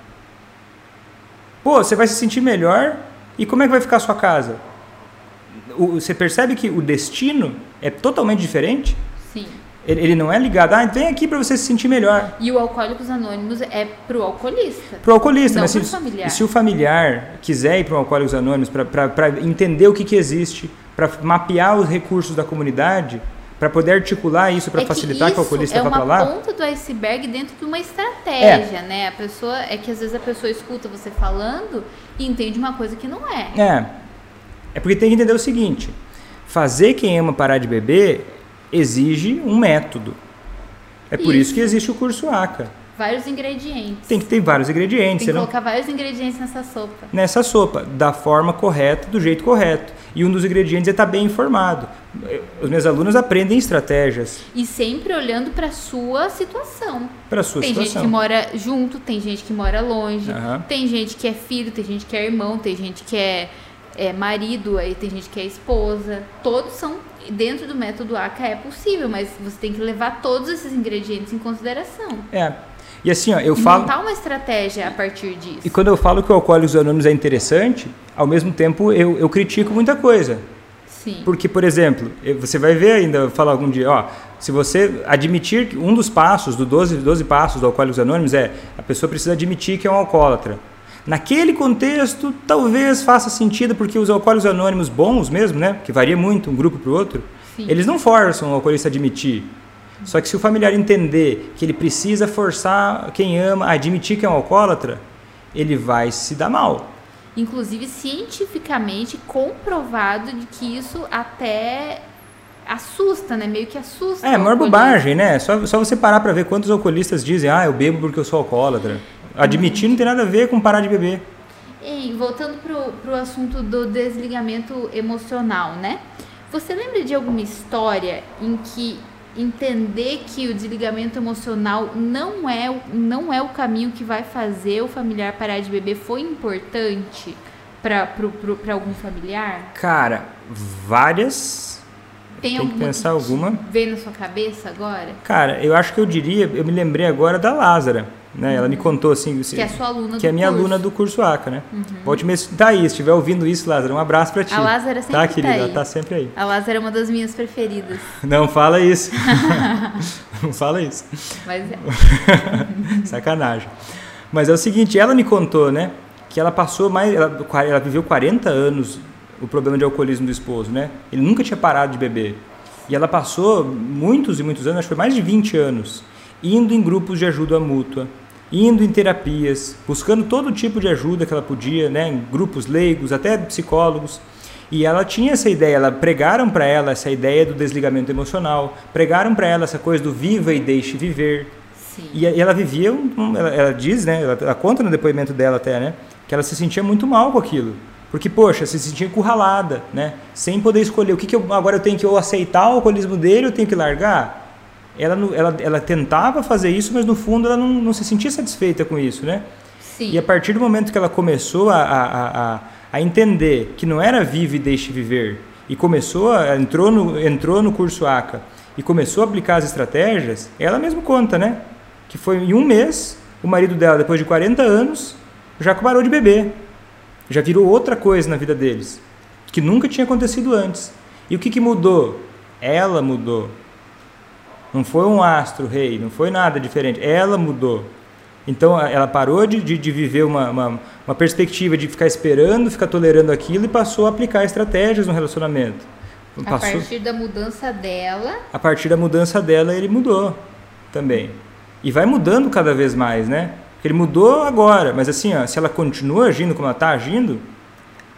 Speaker 2: Pô, você vai se sentir melhor e como é que vai ficar a sua casa? O, você percebe que o destino é totalmente diferente?
Speaker 1: Sim.
Speaker 2: Ele, ele não é ligado, ah, vem aqui para você se sentir melhor.
Speaker 1: E o Alcoólicos Anônimos é pro alcoolista.
Speaker 2: Pro alcoolista, mas se,
Speaker 1: familiar.
Speaker 2: se o familiar quiser ir para o Alcoólicos Anônimos para entender o que, que existe, para mapear os recursos da comunidade, para poder articular isso para
Speaker 1: É que
Speaker 2: facilitar que, o
Speaker 1: isso
Speaker 2: alcoolista
Speaker 1: é
Speaker 2: vá
Speaker 1: uma
Speaker 2: para lá.
Speaker 1: ponta do iceberg dentro de uma estratégia, né? A pessoa é que às vezes a pessoa escuta você falando e entende uma coisa que não é.
Speaker 2: É. É porque tem que entender o seguinte: fazer quem ama parar de beber exige um método. É por isso,
Speaker 1: Isso.
Speaker 2: que existe o curso ACA.
Speaker 1: Vários ingredientes.
Speaker 2: Tem que ter vários ingredientes.
Speaker 1: Tem que
Speaker 2: não-
Speaker 1: colocar vários ingredientes nessa sopa.
Speaker 2: nessa sopa, da forma correta, do jeito correto. E um dos ingredientes é estar bem informado. Os meus alunos aprendem estratégias
Speaker 1: E sempre olhando para sua situação.
Speaker 2: para a sua
Speaker 1: tem gente
Speaker 2: situação.
Speaker 1: que mora junto, tem gente que mora longe,
Speaker 2: Aham.
Speaker 1: tem gente que é filho, tem gente que é irmão, tem gente que é, é marido, aí tem gente que é esposa. Todos são dentro do método ACA é possível, mas você tem que levar todos esses ingredientes em consideração.
Speaker 2: É. E assim, ó, eu
Speaker 1: E
Speaker 2: falo.
Speaker 1: montar uma estratégia a partir disso.
Speaker 2: E quando eu falo que o Alcoólicos Anônimos é interessante, ao mesmo tempo eu, eu critico muita coisa.
Speaker 1: Sim.
Speaker 2: Porque, por exemplo, você vai ver ainda, eu falar algum dia, ó, se você admitir que um dos passos, do 12, 12 passos do Alcoólicos Anônimos é a pessoa precisa admitir que é um alcoólatra. Naquele contexto, talvez faça sentido, porque os alcoólicos anônimos bons mesmo, né, que varia muito um grupo para o outro,
Speaker 1: Sim.
Speaker 2: eles não forçam o alcoolista a admitir. Só que se o familiar entender que ele precisa forçar quem ama a admitir que é um alcoólatra, ele vai se dar mal.
Speaker 1: Inclusive cientificamente comprovado de que isso até assusta, né? Meio que assusta.
Speaker 2: É, maior bobagem, né? Só, só você parar pra ver quantos alcoolistas dizem, ah, eu bebo porque eu sou alcoólatra. Admitir não tem nada a ver com parar de beber.
Speaker 1: Ei, voltando pro, pro assunto do desligamento emocional, né? Você lembra de alguma história em que entender que o desligamento emocional não é, o- não é o caminho que vai fazer o familiar parar de beber foi importante para algum familiar?
Speaker 2: Cara, várias.
Speaker 1: Tem,
Speaker 2: Tem que pensar alguma.
Speaker 1: Vem na sua cabeça agora?
Speaker 2: Cara, eu acho que eu diria, eu me lembrei agora da Lázara, né? Ela me contou assim,
Speaker 1: Que é sua aluna
Speaker 2: que é minha
Speaker 1: curso.
Speaker 2: aluna do curso ACA, né? Volte mês, tá aí, se estiver ouvindo isso, Lázara, um abraço pra ti.
Speaker 1: A Lázara sempre
Speaker 2: Tá,
Speaker 1: tá
Speaker 2: querida,
Speaker 1: aí.
Speaker 2: ela tá sempre aí.
Speaker 1: A Lázara é uma das minhas preferidas.
Speaker 2: Não fala isso. Não fala isso.
Speaker 1: Mas é.
Speaker 2: Sacanagem. Mas é o seguinte, ela me contou, né? Que ela passou mais. Ela, ela viveu 40 anos o problema de alcoolismo do esposo, né? Ele nunca tinha parado de beber. E ela passou muitos e muitos anos, acho que foi mais de 20 anos, indo em grupos de ajuda mútua, indo em terapias, buscando todo tipo de ajuda que ela podia, né? Em grupos leigos, até psicólogos. E ela tinha essa ideia, ela pregaram para ela essa ideia do desligamento emocional, pregaram para ela essa coisa do viva e deixe viver,
Speaker 1: Sim.
Speaker 2: e ela vivia, ela, ela diz, né, ela, ela conta no depoimento dela até, né, que ela se sentia muito mal com aquilo. Porque, poxa, se sentia encurralada, né, sem poder escolher o que, que eu, agora eu tenho que ou aceitar o alcoolismo dele ou eu tenho que largar. Ela, ela, ela tentava fazer isso, mas no fundo ela não, não se sentia satisfeita com isso, né?
Speaker 1: Sim.
Speaker 2: E a partir do momento que ela começou a, a, a, a- a entender que não era vive e deixe viver, e começou a, entrou, no, entrou no curso ACA e começou a aplicar as estratégias, ela mesma conta, né? Que foi em um mês, o marido dela, depois de 40 anos, já parou de beber. Já virou outra coisa na vida deles, que nunca tinha acontecido antes. E o que, que mudou? Ela mudou. Não foi um astro rei, não foi nada diferente. Ela mudou. Então a- ela parou de, de, de viver uma, uma, uma perspectiva de ficar esperando, ficar tolerando aquilo e passou a aplicar estratégias no relacionamento.
Speaker 1: A
Speaker 2: Passou,
Speaker 1: partir da mudança dela,
Speaker 2: a partir da mudança dela, ele mudou também. E vai mudando cada vez mais, né? Ele mudou agora, mas assim, ó, se ela continua agindo como ela está agindo,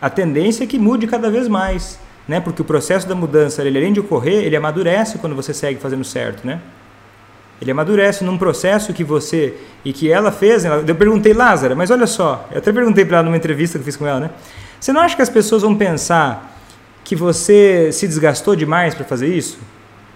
Speaker 2: a tendência é que mude cada vez mais, né? Porque o processo da mudança, ele além de ocorrer, ele amadurece quando você segue fazendo certo, né? Ele amadurece num processo que você e que ela fez. né? Eu perguntei, Lázara, mas olha só, eu até perguntei para ela numa entrevista que eu fiz com ela, né? Você não acha que as pessoas vão pensar que você se desgastou demais para fazer isso?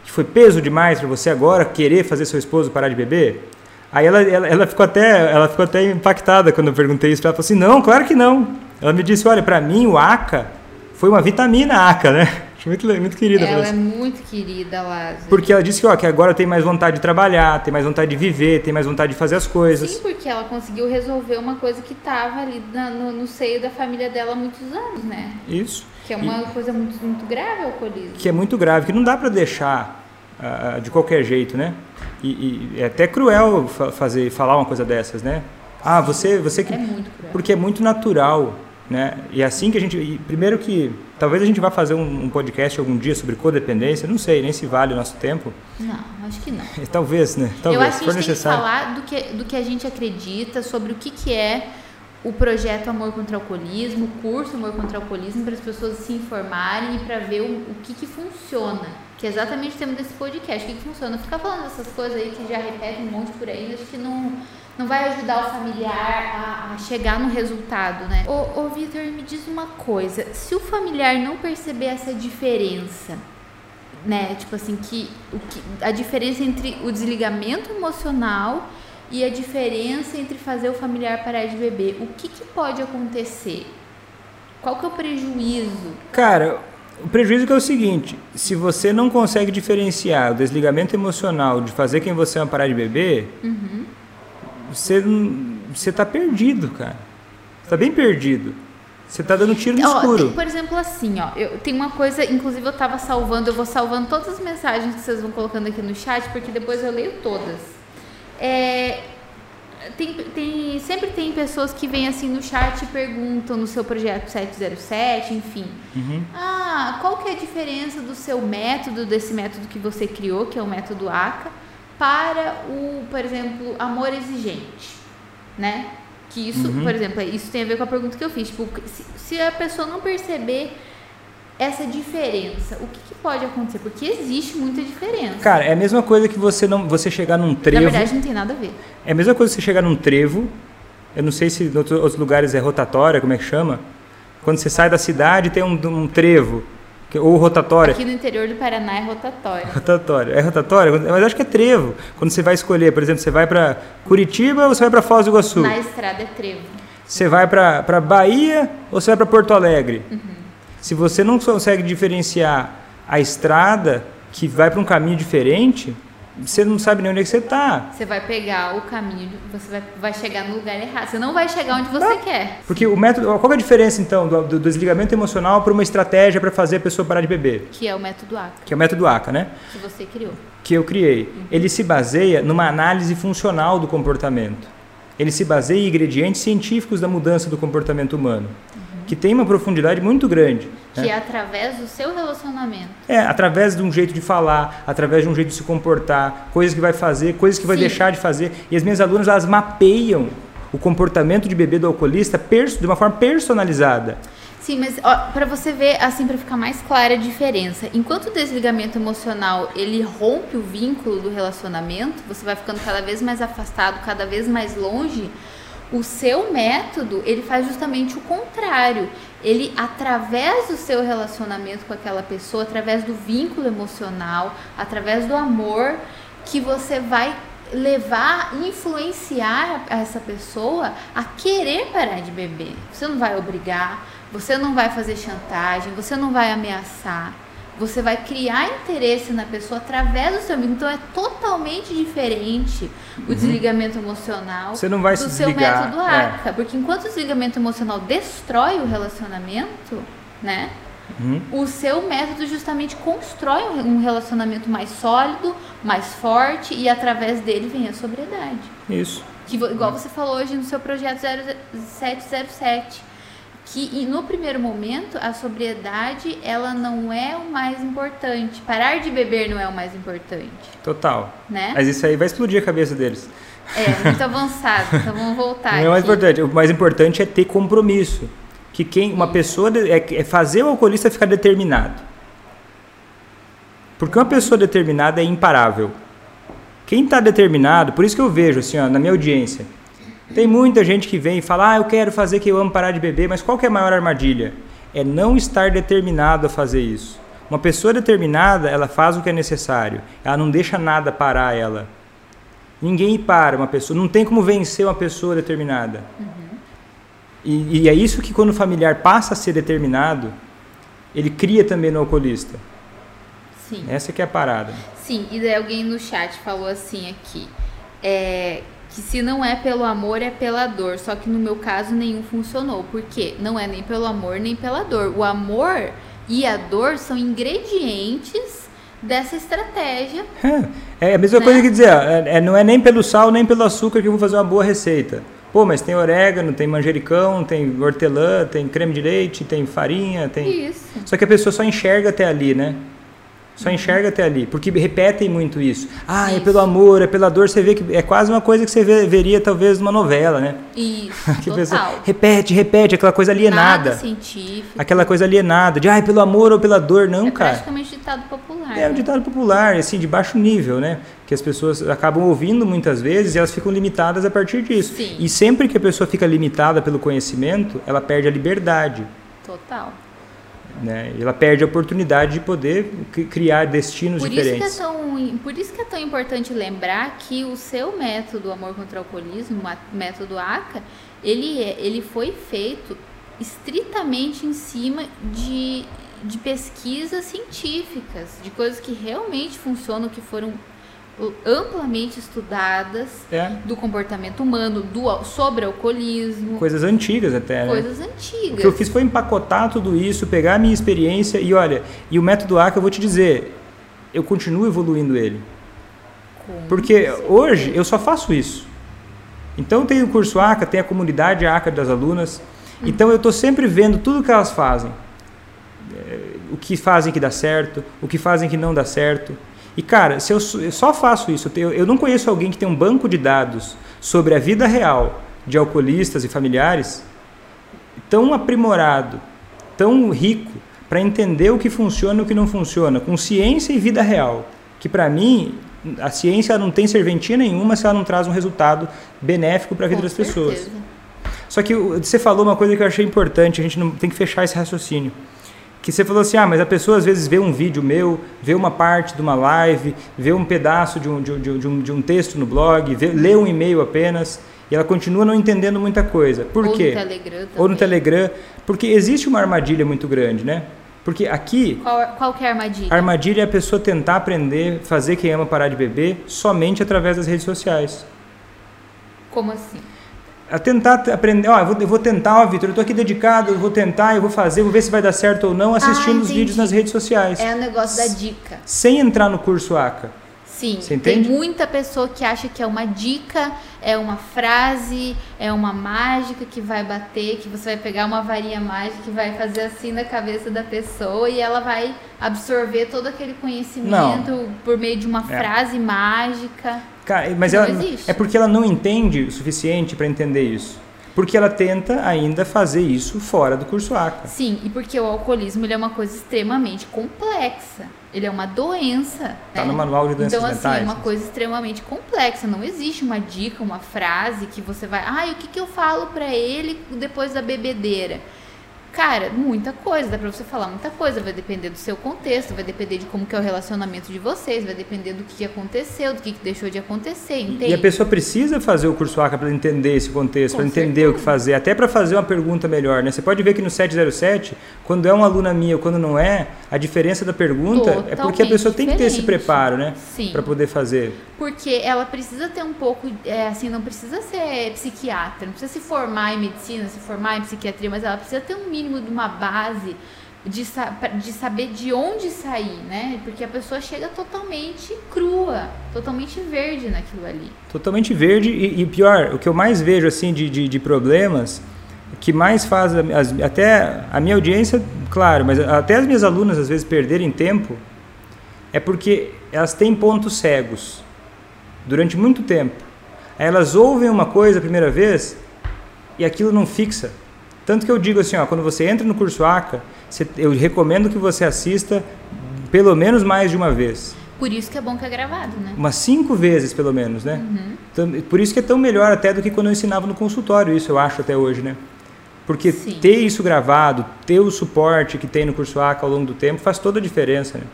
Speaker 2: Que foi peso demais para você agora querer fazer seu esposo parar de beber? Aí ela, ela, ela ficou até, ela ficou até impactada quando eu perguntei isso. Ela falou assim: não, claro que não. Ela me disse: olha, para mim o ACA foi uma vitamina ACA, né? Muito, muito querida.
Speaker 1: Ela é muito querida, Lázaro.
Speaker 2: Porque ela disse que, ó, que agora tem mais vontade de trabalhar, tem mais vontade de viver, tem mais vontade de fazer as coisas.
Speaker 1: Sim, porque ela conseguiu resolver uma coisa que estava ali na- no, no seio da família dela há muitos anos, né?
Speaker 2: Isso.
Speaker 1: Que é uma coisa muito, muito grave o alcoolismo.
Speaker 2: Que é muito grave, que não dá para deixar ah, de qualquer jeito, né? E, e é até cruel fa- fazer, falar uma coisa dessas, né? Ah, você, você que
Speaker 1: É muito cruel.
Speaker 2: porque é muito natural, né? E é assim que a gente, primeiro que talvez a gente vá fazer um, um podcast algum dia sobre codependência, não sei nem se vale o nosso tempo,
Speaker 1: Não, acho que não.
Speaker 2: talvez, né? Talvez,
Speaker 1: Eu acho que a gente tem que falar do que, do que a gente acredita, sobre o que, que é o projeto Amor contra o Alcoolismo, o curso Amor contra o Alcoolismo, para as pessoas se informarem e para ver o, o que, que funciona. Que é exatamente o tema desse podcast, o que, funciona. Ficar falando essas coisas aí que já repetem um monte por aí, acho que não, não vai ajudar o familiar a, a chegar no resultado, né? Ô, ô Vitor, me diz uma coisa, se o familiar não perceber essa diferença, né? Tipo assim, que, o que a diferença entre o desligamento emocional e a diferença entre fazer o familiar parar de beber. O que, que pode acontecer? Qual que é o prejuízo?
Speaker 2: Cara, o prejuízo que é o seguinte: se você não consegue diferenciar o desligamento emocional de fazer quem você ama parar de beber, você não- você tá perdido, cara. Você tá bem perdido. Você tá dando tiro no
Speaker 1: Ó,
Speaker 2: escuro.
Speaker 1: tem, por exemplo, assim, ó, eu tem uma coisa, inclusive eu tava salvando, eu vou salvando todas as mensagens que vocês vão colocando aqui no chat, porque depois eu leio todas. É, tem, tem, sempre tem pessoas que vêm assim no chat e perguntam no seu projeto 707, enfim.
Speaker 2: Uhum.
Speaker 1: Ah, qual que é a diferença do seu método, desse método que você criou, que é o método ACA, para o, por exemplo, amor exigente, né? Que isso,
Speaker 2: Uhum.
Speaker 1: por exemplo, isso tem a ver com a pergunta que eu fiz. Tipo, se, se a pessoa não perceber essa diferença, o que, que pode acontecer? Porque existe muita diferença.
Speaker 2: Cara, é a mesma coisa que você não você chegar num
Speaker 1: Na
Speaker 2: trevo.
Speaker 1: verdade, não tem nada a ver.
Speaker 2: É a mesma coisa que você chegar num trevo. Eu não sei se em outros lugares é rotatória, como é que chama? Quando você sai da cidade tem um, um trevo. Ou rotatória.
Speaker 1: Aqui no interior do Paraná é rotatório.
Speaker 2: Rotatória. É rotatória? Mas acho que é trevo. Quando você vai escolher, por exemplo, você vai para Curitiba ou você vai para Foz do Iguaçu?
Speaker 1: Na estrada é trevo.
Speaker 2: Você vai para Bahia ou você vai para Porto Alegre?
Speaker 1: Uhum.
Speaker 2: Se você não consegue diferenciar a estrada que vai para um caminho diferente, você não sabe nem onde é que você está.
Speaker 1: Você vai pegar o caminho, você vai, vai chegar no lugar errado. Você não vai chegar onde você quer.
Speaker 2: Porque o método. Qual é a diferença então do, do desligamento emocional para uma estratégia para fazer a pessoa parar de beber?
Speaker 1: Que é o método ACA,
Speaker 2: Que é o método ACA, né?
Speaker 1: que você criou.
Speaker 2: que eu criei, ele se baseia numa análise funcional do comportamento. Ele se baseia em ingredientes científicos da mudança do comportamento humano, que tem uma profundidade muito grande.
Speaker 1: Que
Speaker 2: né?
Speaker 1: é através do seu relacionamento.
Speaker 2: É, através de um jeito de falar, através de um jeito de se comportar, coisas que vai fazer, coisas que vai
Speaker 1: Sim.
Speaker 2: deixar de fazer. E as minhas alunas, elas mapeiam o comportamento de bebê do alcoolista de uma forma personalizada.
Speaker 1: Sim, mas ó, pra você ver, assim, pra ficar mais clara a diferença. Enquanto o desligamento emocional, ele rompe o vínculo do relacionamento, você vai ficando cada vez mais afastado, cada vez mais longe, o seu método, ele faz justamente o contrário. Ele, através do seu relacionamento com aquela pessoa, através do vínculo emocional, através do amor, que você vai levar, influenciar essa pessoa a querer parar de beber. Você não vai obrigar, você não vai fazer chantagem, você não vai ameaçar. Você vai criar interesse na pessoa através do seu vínculo. Então é totalmente diferente o desligamento emocional
Speaker 2: Uhum. Você não vai
Speaker 1: do
Speaker 2: se
Speaker 1: seu
Speaker 2: desligar,
Speaker 1: método
Speaker 2: é.
Speaker 1: ACA. Porque enquanto o desligamento emocional destrói o relacionamento, né?
Speaker 2: Uhum.
Speaker 1: O seu método justamente constrói um relacionamento mais sólido, mais forte e através dele vem a sobriedade.
Speaker 2: Isso.
Speaker 1: Que, igual você falou hoje no seu projeto 0707, que no primeiro momento a sobriedade ela não é o mais importante. Parar de beber não é o mais importante,
Speaker 2: Total.
Speaker 1: né?
Speaker 2: Mas isso aí vai explodir a cabeça deles.
Speaker 1: É muito avançado. Então vamos voltar.
Speaker 2: Não é o mais
Speaker 1: aqui.
Speaker 2: importante. O mais importante é ter compromisso. Que quem uma pessoa é, é fazer o alcoolista ficar determinado. Porque uma pessoa determinada é imparável. Quem está determinado, por isso que eu vejo assim, ó, na minha audiência, tem muita gente que vem e fala, ah, eu quero fazer que eu amo parar de beber, mas qual que é a maior armadilha? É não estar determinado a fazer isso. Uma pessoa determinada, ela faz o que é necessário. Ela não deixa nada parar ela. Ninguém para uma pessoa. Não tem como vencer uma pessoa determinada. Uhum. E, e, é isso que quando o familiar passa a ser determinado, ele cria também no alcoolista.
Speaker 1: Sim.
Speaker 2: Essa que é a parada.
Speaker 1: Sim, e daí alguém no chat falou assim aqui. É, que se não é pelo amor, é pela dor. Só que no meu caso nenhum funcionou. Por quê? Não é nem pelo amor, nem pela dor. O amor e a dor são ingredientes dessa estratégia.
Speaker 2: É, é a mesma né? coisa que dizer, é, é, não é nem pelo sal nem pelo açúcar que eu vou fazer uma boa receita. Pô, mas tem orégano, tem manjericão, tem hortelã, tem creme de leite, tem farinha, tem.
Speaker 1: Isso.
Speaker 2: Só que a pessoa só enxerga até ali, né? Só enxerga até ali, porque repetem muito isso. Ah, isso. é pelo amor, é pela dor. Você vê que é quase uma coisa que você vê, veria talvez numa novela, né?
Speaker 1: Isso, que total.
Speaker 2: repete, repete, aquela coisa alienada.
Speaker 1: Nada científico.
Speaker 2: Aquela coisa alienada, de ah, é pelo amor ou pela dor. Não,
Speaker 1: é
Speaker 2: cara. É
Speaker 1: praticamente ditado popular.
Speaker 2: É um ditado popular, assim, de baixo nível, né? Que as pessoas acabam ouvindo muitas vezes e elas ficam limitadas a partir disso.
Speaker 1: Sim.
Speaker 2: E sempre que a pessoa fica limitada pelo conhecimento, ela perde a liberdade.
Speaker 1: Total.
Speaker 2: Né? Ela perde a oportunidade de poder criar destinos
Speaker 1: por
Speaker 2: diferentes.
Speaker 1: Isso é tão, por isso que é tão importante lembrar que o seu método Amor contra o Alcoolismo, o método ACA, ele, é, ele foi feito estritamente em cima de, de pesquisas científicas, de coisas que realmente funcionam, que foram amplamente estudadas
Speaker 2: é.
Speaker 1: do comportamento humano, do, sobre alcoolismo.
Speaker 2: Coisas antigas até,
Speaker 1: né? Coisas antigas.
Speaker 2: O que eu fiz foi empacotar tudo isso, pegar a minha experiência e olha, e o método A que eu vou te dizer, eu continuo evoluindo ele.
Speaker 1: Com
Speaker 2: Porque
Speaker 1: certeza.
Speaker 2: hoje eu só faço isso. Então tem o curso ACA, tem a comunidade ACA das alunas. Hum. Então eu estou sempre vendo tudo que elas fazem. É, o que fazem que dá certo, o que fazem que não dá certo. E cara, se eu, eu só faço isso, eu, eu não conheço alguém que tem um banco de dados sobre a vida real de alcoolistas e familiares tão aprimorado, tão rico para entender o que funciona e o que não funciona, com ciência e vida real. Que para mim, a ciência não tem serventia nenhuma se ela não traz um resultado benéfico para a vida com das certeza. pessoas. Só que você falou uma coisa que eu achei importante, a gente não tem que fechar esse raciocínio que você falou assim, ah, mas a pessoa às vezes vê um vídeo meu, vê uma parte de uma live, vê um pedaço de um, de, de, de um, de um texto no blog, vê, lê um e-mail apenas, e ela continua não entendendo muita coisa. Por
Speaker 1: Ou
Speaker 2: quê?
Speaker 1: No Telegram também.
Speaker 2: Ou no Telegram, porque existe uma armadilha muito grande, né? Porque aqui...
Speaker 1: Qual, qual que é a armadilha?
Speaker 2: A armadilha é a pessoa tentar aprender, fazer quem ama parar de beber, somente através das redes sociais.
Speaker 1: Como assim?
Speaker 2: A tentar aprender, ó, eu vou, eu vou tentar, ó, Vitor, eu tô aqui dedicado, eu vou tentar, eu vou fazer, vou ver se vai dar certo ou não, assistindo ah, os vídeos nas redes sociais.
Speaker 1: É o negócio da dica.
Speaker 2: Sem entrar no curso ACA.
Speaker 1: Sim, tem muita pessoa que acha que é uma dica, é uma frase, é uma mágica que vai bater, que você vai pegar uma varinha mágica que vai fazer assim na cabeça da pessoa e ela vai absorver todo aquele conhecimento
Speaker 2: não.
Speaker 1: por meio de uma é. frase mágica.
Speaker 2: Cara, mas ela, é porque ela não entende o suficiente para entender isso. Porque ela tenta ainda fazer isso fora do curso ACA.
Speaker 1: Sim, e porque o alcoolismo ele é uma coisa extremamente complexa. Ele é uma doença.
Speaker 2: Tá
Speaker 1: né?
Speaker 2: no manual de doenças
Speaker 1: então, assim,
Speaker 2: mentais.
Speaker 1: é uma coisa extremamente complexa. Não existe uma dica, uma frase que você vai. Ah, o que, que eu falo para ele depois da bebedeira? Cara, muita coisa, dá pra você falar muita coisa, vai depender do seu contexto, vai depender de como que é o relacionamento de vocês, vai depender do que aconteceu, do que, que deixou de acontecer, entende?
Speaker 2: E a pessoa precisa fazer o curso ACA para entender esse contexto, para entender o que fazer, até para fazer uma pergunta melhor, né? Você pode ver que no 707, quando é uma aluna minha ou quando não é, a diferença da pergunta Totalmente é porque a pessoa tem que ter esse preparo, né?
Speaker 1: Sim.
Speaker 2: Para poder fazer.
Speaker 1: Porque ela precisa ter um pouco, é, assim, não precisa ser psiquiatra, não precisa se formar em medicina, se formar em psiquiatria, mas ela precisa ter um mínimo de uma base de, de saber de onde sair, né? Porque a pessoa chega totalmente crua, totalmente verde naquilo ali.
Speaker 2: Totalmente verde e, e pior, o que eu mais vejo assim de, de, de problemas, que mais faz as, até a minha audiência, claro, mas até as minhas alunas às vezes perderem tempo, é porque elas têm pontos cegos durante muito tempo. Aí elas ouvem uma coisa a primeira vez e aquilo não fixa tanto que eu digo assim, ó, quando você entra no curso ACA, eu recomendo que você assista pelo menos mais de uma vez.
Speaker 1: Por isso que é bom que é gravado, né?
Speaker 2: Umas cinco vezes, pelo menos, né? Uhum. Por isso que é tão melhor até do que quando eu ensinava no consultório, isso eu acho até hoje, né? Porque Sim. ter isso gravado, ter o suporte que tem no curso ACA ao longo do tempo faz toda a diferença, né?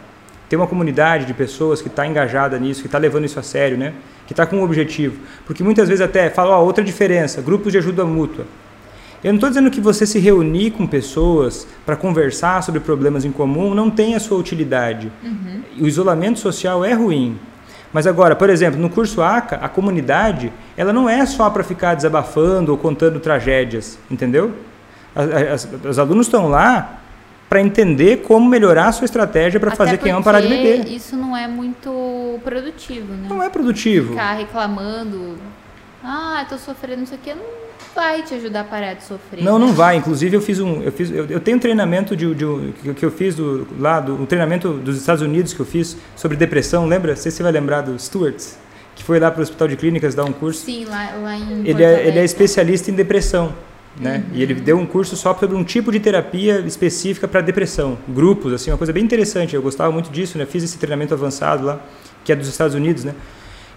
Speaker 2: Ter uma comunidade de pessoas que está engajada nisso, que está levando isso a sério, né? Que está com um objetivo. Porque muitas vezes até fala, ó, outra diferença, grupos de ajuda mútua. Eu não estou dizendo que você se reunir com pessoas para conversar sobre problemas em comum não tem a sua utilidade. Uhum. O isolamento social é ruim. Mas agora, por exemplo, no curso ACA, a comunidade, ela não é só para ficar desabafando ou contando tragédias, entendeu? As, as, os alunos estão lá para entender como melhorar a sua estratégia para fazer quem ama parar de beber.
Speaker 1: Isso não é muito produtivo, né?
Speaker 2: Não é produtivo.
Speaker 1: Ficar reclamando, ah, estou sofrendo isso aqui, não vai te ajudar a parar de sofrer.
Speaker 2: Não, né? não vai. Inclusive eu fiz um, eu fiz, eu, eu tenho um treinamento de, de, que eu fiz do, lá do um treinamento dos Estados Unidos que eu fiz sobre depressão. Lembra? Não sei se você vai lembrar do Stuart, que foi lá para o Hospital de Clínicas dar um curso.
Speaker 1: Sim, lá, lá em.
Speaker 2: Ele é, ele é especialista em depressão. Né? Uhum. E ele deu um curso só sobre um tipo de terapia específica para depressão, grupos, assim, uma coisa bem interessante. Eu gostava muito disso, né? Fiz esse treinamento avançado lá, que é dos Estados Unidos, né?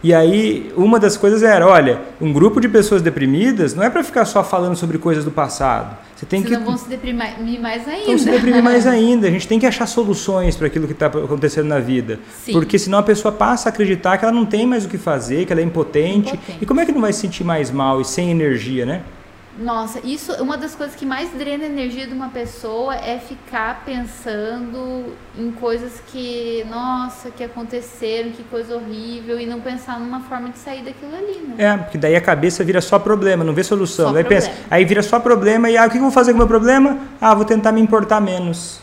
Speaker 2: E aí, uma das coisas era, olha, um grupo de pessoas deprimidas não é para ficar só falando sobre coisas do passado. Você tem
Speaker 1: Senão
Speaker 2: que
Speaker 1: vão se deprimir mais ainda.
Speaker 2: Vão se deprimir mais ainda. A gente tem que achar soluções para aquilo que está acontecendo na vida. Sim. Porque senão a pessoa passa a acreditar que ela não tem mais o que fazer, que ela é impotente. impotente. E como é que não vai se sentir mais mal e sem energia, né?
Speaker 1: Nossa, isso uma das coisas que mais drena a energia de uma pessoa é ficar pensando em coisas que, nossa, que aconteceram, que coisa horrível, e não pensar numa forma de sair daquilo ali, né?
Speaker 2: É, porque daí a cabeça vira só problema, não vê solução. Só daí pensa, aí vira só problema e ah, o que eu vou fazer com o meu problema? Ah, vou tentar me importar menos.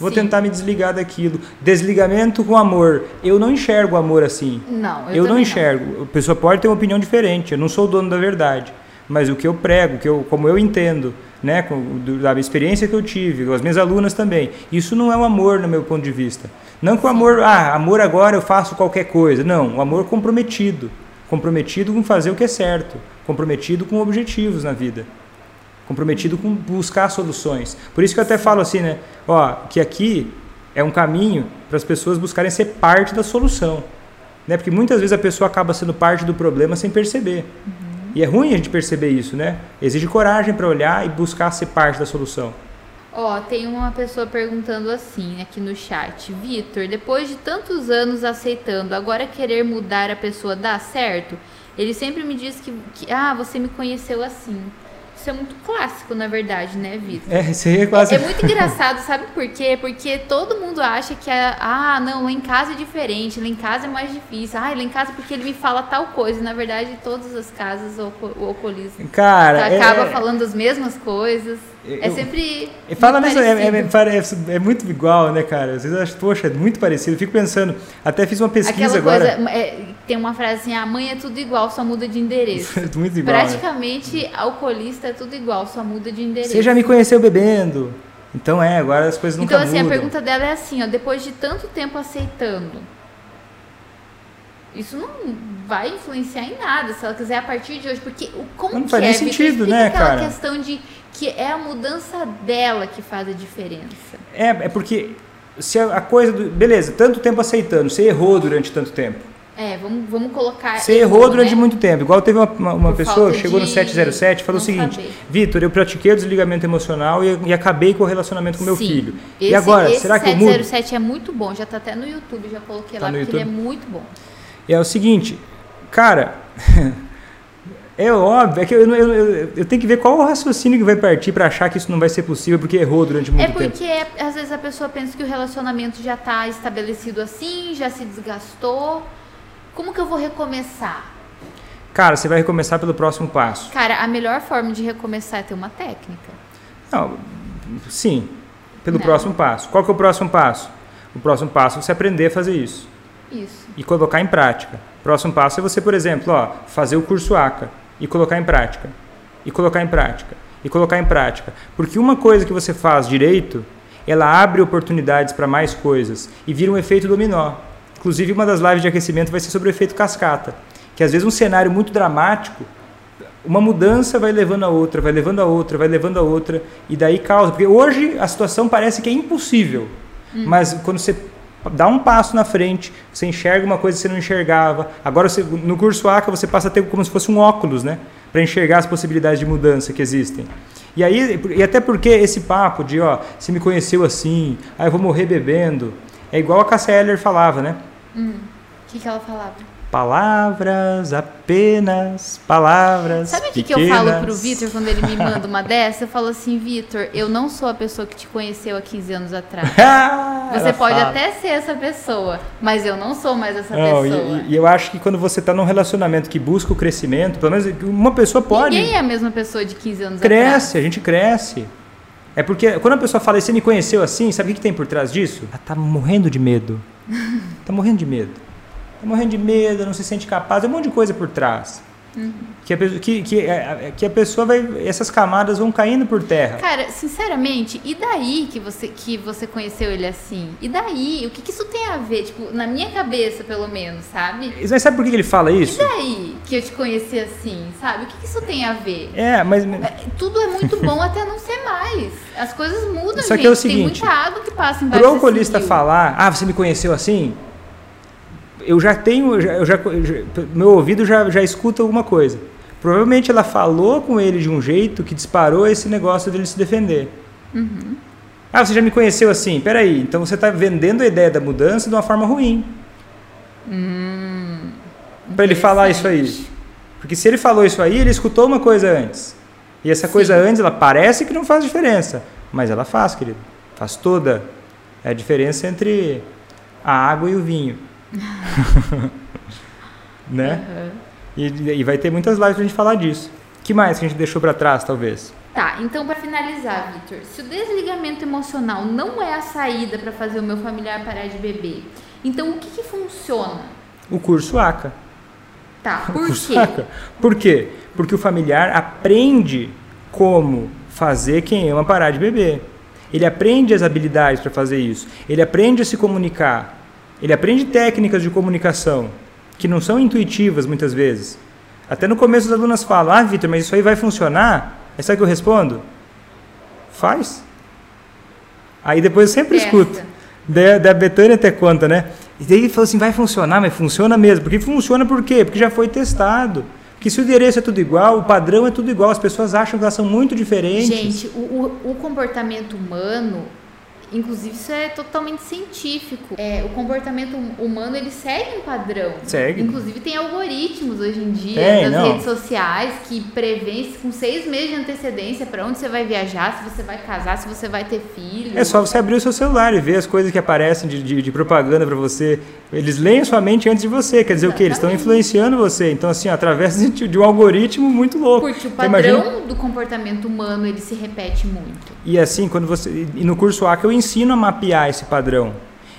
Speaker 2: Vou Sim. tentar me desligar daquilo. Desligamento com amor. Eu não enxergo amor assim.
Speaker 1: Não,
Speaker 2: eu, eu não enxergo. Não. A pessoa pode ter uma opinião diferente. Eu não sou o dono da verdade mas o que eu prego, que eu, como eu entendo, né, com, da experiência que eu tive, com as minhas alunas também, isso não é um amor no meu ponto de vista. Não que o amor, ah, amor agora eu faço qualquer coisa. Não, o amor comprometido. Comprometido com fazer o que é certo. Comprometido com objetivos na vida. Comprometido com buscar soluções. Por isso que eu até falo assim, né? Ó, que aqui é um caminho para as pessoas buscarem ser parte da solução. Né? Porque muitas vezes a pessoa acaba sendo parte do problema sem perceber. Uhum. E é ruim a gente perceber isso, né? Exige coragem para olhar e buscar ser parte da solução.
Speaker 1: Ó, tem uma pessoa perguntando assim aqui no chat. Vitor, depois de tantos anos aceitando, agora querer mudar a pessoa dá certo? Ele sempre me diz que, que ah, você me conheceu assim. Isso é muito clássico, na verdade, né, Vitor?
Speaker 2: É, isso aí é clássico.
Speaker 1: É, é, muito engraçado, sabe por quê? Porque todo mundo acha que, é, ah, não, lá em casa é diferente, lá em casa é mais difícil. Ah, lá em casa porque ele me fala tal coisa. Na verdade, todas as casas o, o alcoolismo
Speaker 2: Cara,
Speaker 1: acaba é... falando as mesmas coisas. É sempre.
Speaker 2: Fala mesmo, é, é, parece, é, muito igual, né, cara? Às vezes eu acho, poxa, é muito parecido. Eu fico pensando, até fiz uma pesquisa
Speaker 1: Aquela
Speaker 2: agora.
Speaker 1: Coisa, é, tem uma frase assim: a mãe é tudo igual, só muda de endereço.
Speaker 2: muito igual.
Speaker 1: Né? Praticamente, né? alcoolista é tudo igual, só muda de endereço.
Speaker 2: Você já me conheceu bebendo. Então é, agora as coisas nunca
Speaker 1: então, assim,
Speaker 2: mudam.
Speaker 1: a pergunta dela é assim: ó, depois de tanto tempo aceitando, isso não vai influenciar em nada se ela quiser a partir de hoje, porque como
Speaker 2: não faz
Speaker 1: é,
Speaker 2: nem sentido, né,
Speaker 1: cara? questão de que é a mudança dela que faz a diferença.
Speaker 2: É, é porque se a coisa. Do, beleza, tanto tempo aceitando, você errou durante tanto tempo.
Speaker 1: É, vamos, vamos colocar.
Speaker 2: Você errou, errou durante né? muito tempo. Igual teve uma, uma, uma pessoa que chegou no 707 e falou o seguinte: Vitor, eu pratiquei o desligamento emocional e, e, acabei com o relacionamento com meu
Speaker 1: Sim.
Speaker 2: filho.
Speaker 1: Esse,
Speaker 2: e agora, será que eu mudo?
Speaker 1: 707 é muito bom, já está até no YouTube, já coloquei tá lá, porque YouTube? ele é muito bom.
Speaker 2: E é o seguinte, cara. É óbvio, é que eu, eu, eu, eu, tenho que ver qual o raciocínio que vai partir para achar que isso não vai ser possível porque errou durante muito tempo.
Speaker 1: É porque tempo. às vezes a pessoa pensa que o relacionamento já está estabelecido assim, já se desgastou. Como que eu vou recomeçar?
Speaker 2: Cara, você vai recomeçar pelo próximo passo.
Speaker 1: Cara, a melhor forma de recomeçar é ter uma técnica.
Speaker 2: Não, sim, pelo não. próximo passo. Qual que é o próximo passo? O próximo passo é você aprender a fazer isso.
Speaker 1: Isso.
Speaker 2: E colocar em prática. Próximo passo é você, por exemplo, ó, fazer o curso ACA e colocar em prática. E colocar em prática. E colocar em prática. Porque uma coisa que você faz direito, ela abre oportunidades para mais coisas e vira um efeito dominó. Inclusive, uma das lives de aquecimento vai ser sobre o efeito cascata. Que às vezes um cenário muito dramático, uma mudança vai levando a outra, vai levando a outra, vai levando a outra, e daí causa. Porque hoje a situação parece que é impossível. Hum. Mas quando você dá um passo na frente, você enxerga uma coisa que você não enxergava. Agora, você, no curso ACA, você passa a ter como se fosse um óculos, né? Para enxergar as possibilidades de mudança que existem. E aí, e até porque esse papo de, ó, você me conheceu assim, aí eu vou morrer bebendo, é igual a Cassia Eller falava, né?
Speaker 1: Hum. O que, que ela falava?
Speaker 2: Palavras, apenas palavras.
Speaker 1: Sabe o que, que eu falo pro Vitor quando ele me manda uma dessa? Eu falo assim, Vitor, eu não sou a pessoa que te conheceu há 15 anos atrás. Você pode fala. até ser essa pessoa, mas eu não sou mais essa não, pessoa.
Speaker 2: E, e, eu acho que quando você está num relacionamento que busca o crescimento, pelo menos uma pessoa pode.
Speaker 1: Ninguém é a mesma pessoa de 15 anos
Speaker 2: cresce,
Speaker 1: atrás.
Speaker 2: Cresce, a gente cresce. É porque quando a pessoa fala, você me conheceu assim, sabe o que, que tem por trás disso? Ela tá morrendo de medo. tá morrendo de medo. Tá morrendo de medo, não se sente capaz, tem um monte de coisa por trás. Uhum. Que, a pessoa, que, que, é, que a pessoa vai. Essas camadas vão caindo por terra.
Speaker 1: Cara, sinceramente, e daí que você, que você conheceu ele assim? E daí? O que, que isso tem a ver? Tipo, na minha cabeça, pelo menos, sabe?
Speaker 2: Mas sabe por que ele fala isso?
Speaker 1: E daí que eu te conheci assim, sabe? O que, que isso tem a ver?
Speaker 2: É, mas.
Speaker 1: Tudo é muito bom até não ser mais. As coisas mudam,
Speaker 2: Só
Speaker 1: gente.
Speaker 2: Que é o seguinte,
Speaker 1: tem muita água que passa embaixo
Speaker 2: Pro alcoolista falar, ah, você me conheceu assim? Eu já tenho, eu já, eu já, meu ouvido já, já escuta alguma coisa. Provavelmente ela falou com ele de um jeito que disparou esse negócio dele se defender.
Speaker 1: Uhum.
Speaker 2: Ah, você já me conheceu assim? Peraí, então você está vendendo a ideia da mudança de uma forma ruim.
Speaker 1: Hum,
Speaker 2: para ele falar isso aí. Porque se ele falou isso aí, ele escutou uma coisa antes. E essa
Speaker 1: Sim.
Speaker 2: coisa antes, ela parece que não faz diferença. Mas ela faz, querido. Faz toda a diferença entre a água e o vinho. né?
Speaker 1: Uhum.
Speaker 2: E, e, vai ter muitas lives pra gente falar disso. que mais que a gente deixou para trás, talvez?
Speaker 1: Tá, então para finalizar, Victor, se o desligamento emocional não é a saída para fazer o meu familiar parar de beber, então o que, que funciona?
Speaker 2: O curso ACA.
Speaker 1: Tá, por quê?
Speaker 2: ACA. Por quê? Porque o familiar aprende como fazer quem ama parar de beber. Ele aprende as habilidades para fazer isso. Ele aprende a se comunicar. Ele aprende técnicas de comunicação que não são intuitivas muitas vezes. Até no começo as alunas falam: Ah, Vitor, mas isso aí vai funcionar? Sabe o que eu respondo? Faz. Aí depois eu sempre escuto. Da, da Betânia até conta, né? E daí ele falou assim: vai funcionar, mas funciona mesmo. Porque funciona por quê? Porque já foi testado. Porque se o endereço é tudo igual, o padrão é tudo igual, as pessoas acham que elas são muito diferentes.
Speaker 1: Gente, o, o, o comportamento humano Inclusive, isso é totalmente científico. É, o comportamento humano, ele segue um padrão.
Speaker 2: Segue.
Speaker 1: Inclusive, tem algoritmos hoje em dia
Speaker 2: tem,
Speaker 1: nas
Speaker 2: não.
Speaker 1: redes sociais que prevêem com seis meses de antecedência para onde você vai viajar, se você vai casar, se você vai ter filho.
Speaker 2: É só você abrir o seu celular e ver as coisas que aparecem de, de, de propaganda para você. Eles leem a sua mente antes de você. Quer dizer Exatamente. o quê? Eles estão influenciando você. Então, assim, através de, de um algoritmo muito louco.
Speaker 1: Porque o padrão imagina... do comportamento humano, ele se repete muito.
Speaker 2: E assim, quando você... E no curso A que eu ensino a mapear esse padrão.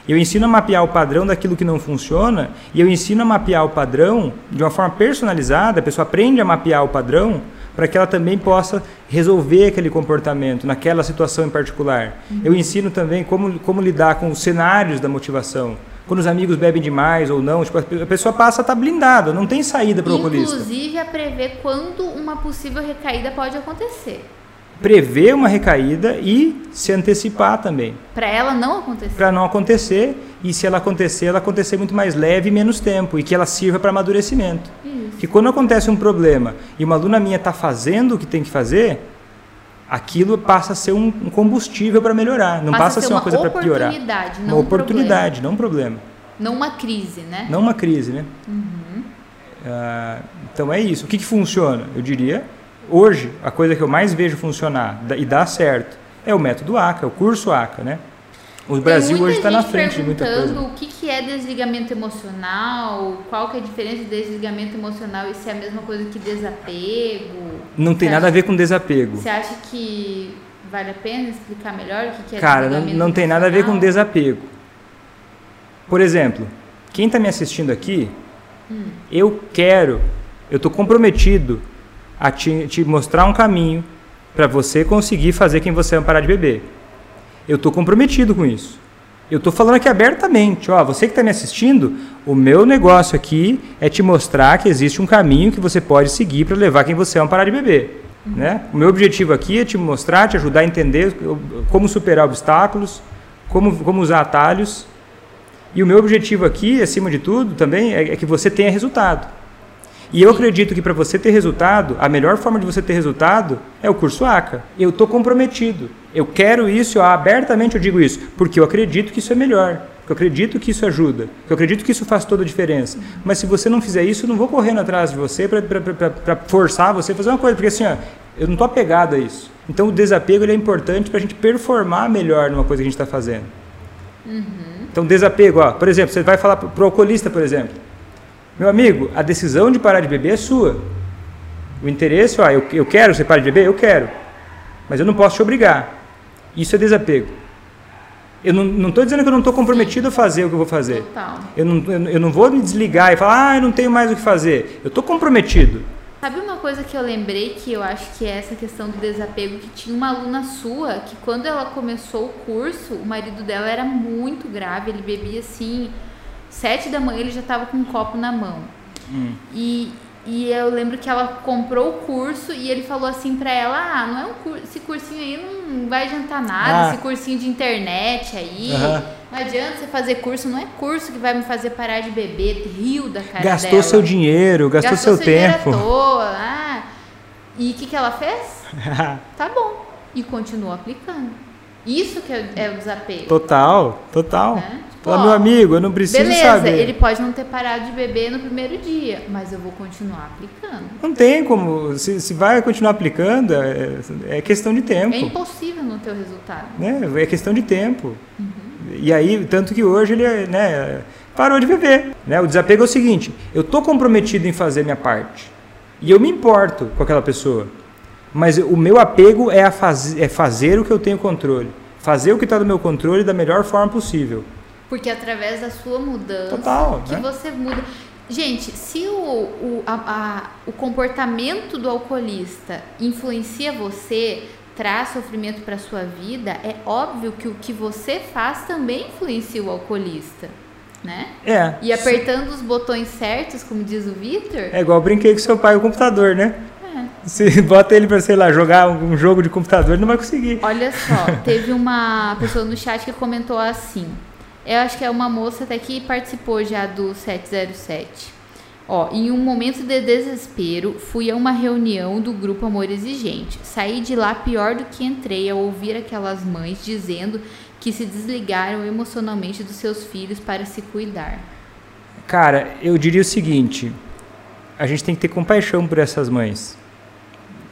Speaker 2: Eu ensino a mapear o padrão daquilo que não funciona e eu ensino a mapear o padrão de uma forma personalizada. A pessoa aprende a mapear o padrão para que ela também possa resolver aquele comportamento naquela situação em particular. Uhum. Eu ensino também como, como lidar com os cenários da motivação. Quando os amigos bebem demais ou não, tipo, a pessoa passa a estar tá blindada, não tem saída para o oculista.
Speaker 1: Inclusive a prever quando uma possível recaída pode acontecer
Speaker 2: prever uma recaída e se antecipar também.
Speaker 1: Para ela não acontecer.
Speaker 2: Para não acontecer e se ela acontecer, ela acontecer muito mais leve e menos tempo e que ela sirva para amadurecimento.
Speaker 1: Isso.
Speaker 2: Que quando acontece um problema e uma aluna minha está fazendo o que tem que fazer, aquilo passa a ser um, combustível para melhorar, não passa, passa a ser uma, uma coisa para piorar.
Speaker 1: Não
Speaker 2: uma
Speaker 1: um
Speaker 2: oportunidade,
Speaker 1: problema.
Speaker 2: não um problema.
Speaker 1: Não uma crise, né?
Speaker 2: Não uma crise, né?
Speaker 1: Uhum.
Speaker 2: Uh, então é isso. O que, que funciona? Eu diria Hoje, a coisa que eu mais vejo funcionar e dar certo é o método ACA, o curso ACA, né? O Brasil hoje está na frente de muita coisa.
Speaker 1: o que, que é desligamento emocional, qual que é a diferença de desligamento emocional e se é a mesma coisa que desapego.
Speaker 2: Não tem nada a ver com desapego.
Speaker 1: Você acha que vale a pena explicar melhor o que, que é
Speaker 2: Cara,
Speaker 1: desligamento
Speaker 2: não, não tem nada a ver com desapego. Por exemplo, quem está me assistindo aqui,
Speaker 1: hum.
Speaker 2: eu quero, eu estou comprometido a te, te mostrar um caminho para você conseguir fazer quem você ama parar de beber. Eu estou comprometido com isso. Eu estou falando aqui abertamente, ó, você que está me assistindo, o meu negócio aqui é te mostrar que existe um caminho que você pode seguir para levar quem você ama parar de beber. Uhum. Né? O meu objetivo aqui é te mostrar, te ajudar a entender como superar obstáculos, como, como usar atalhos. E o meu objetivo aqui, acima de tudo, também é, é que você tenha resultado. E eu acredito que para você ter resultado, a melhor forma de você ter resultado é o curso ACA. Eu estou comprometido. Eu quero isso, eu, abertamente eu digo isso, porque eu acredito que isso é melhor. Porque eu acredito que isso ajuda. Porque eu acredito que isso faz toda a diferença. Mas se você não fizer isso, eu não vou correndo atrás de você para forçar você a fazer uma coisa. Porque assim, ó, eu não estou apegado a isso. Então o desapego é importante para a gente performar melhor numa coisa que a gente está fazendo. Uhum. Então desapego, ó, por exemplo, você vai falar para o alcoolista, por exemplo. Meu amigo, a decisão de parar de beber é sua. O interesse, ó, eu, eu quero você parar de beber? Eu quero. Mas eu não posso te obrigar. Isso é desapego. Eu não estou dizendo que eu não estou comprometido a fazer o que eu vou fazer.
Speaker 1: Total.
Speaker 2: Eu não, eu, eu não vou me desligar e falar, ah, eu não tenho mais o que fazer. Eu estou comprometido.
Speaker 1: Sabe uma coisa que eu lembrei que eu acho que é essa questão do desapego, que tinha uma aluna sua que quando ela começou o curso, o marido dela era muito grave, ele bebia assim, Sete da manhã ele já estava com um copo na mão. Hum. E, e eu lembro que ela comprou o curso e ele falou assim para ela: Ah, não é um curso, esse cursinho aí não vai adiantar nada, ah. esse cursinho de internet aí. Uhum. Não adianta você fazer curso, não é curso que vai me fazer parar de beber, rio da cara
Speaker 2: Gastou
Speaker 1: dela.
Speaker 2: seu dinheiro, gastou, gastou seu, seu tempo.
Speaker 1: Dinheiro à toa. Ah. E o que, que ela fez? tá bom. E continuou aplicando. Isso que é, é o desapego.
Speaker 2: Total, total. Né? Fala, meu amigo, eu não preciso
Speaker 1: beleza,
Speaker 2: saber.
Speaker 1: ele pode não ter parado de beber no primeiro dia, mas eu vou continuar aplicando.
Speaker 2: Não tem como. Se, se vai continuar aplicando, é, é, questão de tempo. É
Speaker 1: impossível não ter o resultado.
Speaker 2: Né? É questão de tempo. Uhum. E aí, tanto que hoje ele né, parou de beber. Né? O desapego é o seguinte: eu estou comprometido em fazer minha parte. E eu me importo com aquela pessoa. Mas o meu apego é, a faz, é fazer o que eu tenho controle. Fazer o que está no meu controle da melhor forma possível.
Speaker 1: Porque através da sua mudança
Speaker 2: Total,
Speaker 1: que
Speaker 2: né?
Speaker 1: você muda. Gente, se o, o, a, a, o comportamento do alcoolista influencia você, traz sofrimento para sua vida, é óbvio que o que você faz também influencia o alcoolista. Né?
Speaker 2: É.
Speaker 1: E apertando os botões certos, como diz o Victor.
Speaker 2: É igual brinquei com seu pai o computador, né? É. Se bota ele para, sei lá, jogar um jogo de computador, ele não vai conseguir.
Speaker 1: Olha só, teve uma pessoa no chat que comentou assim: eu acho que é uma moça até que participou já do 707. Ó, em um momento de desespero, fui a uma reunião do grupo Amor Exigente. Saí de lá pior do que entrei ao ouvir aquelas mães dizendo que se desligaram emocionalmente dos seus filhos para se cuidar.
Speaker 2: Cara, eu diria o seguinte: a gente tem que ter compaixão por essas mães.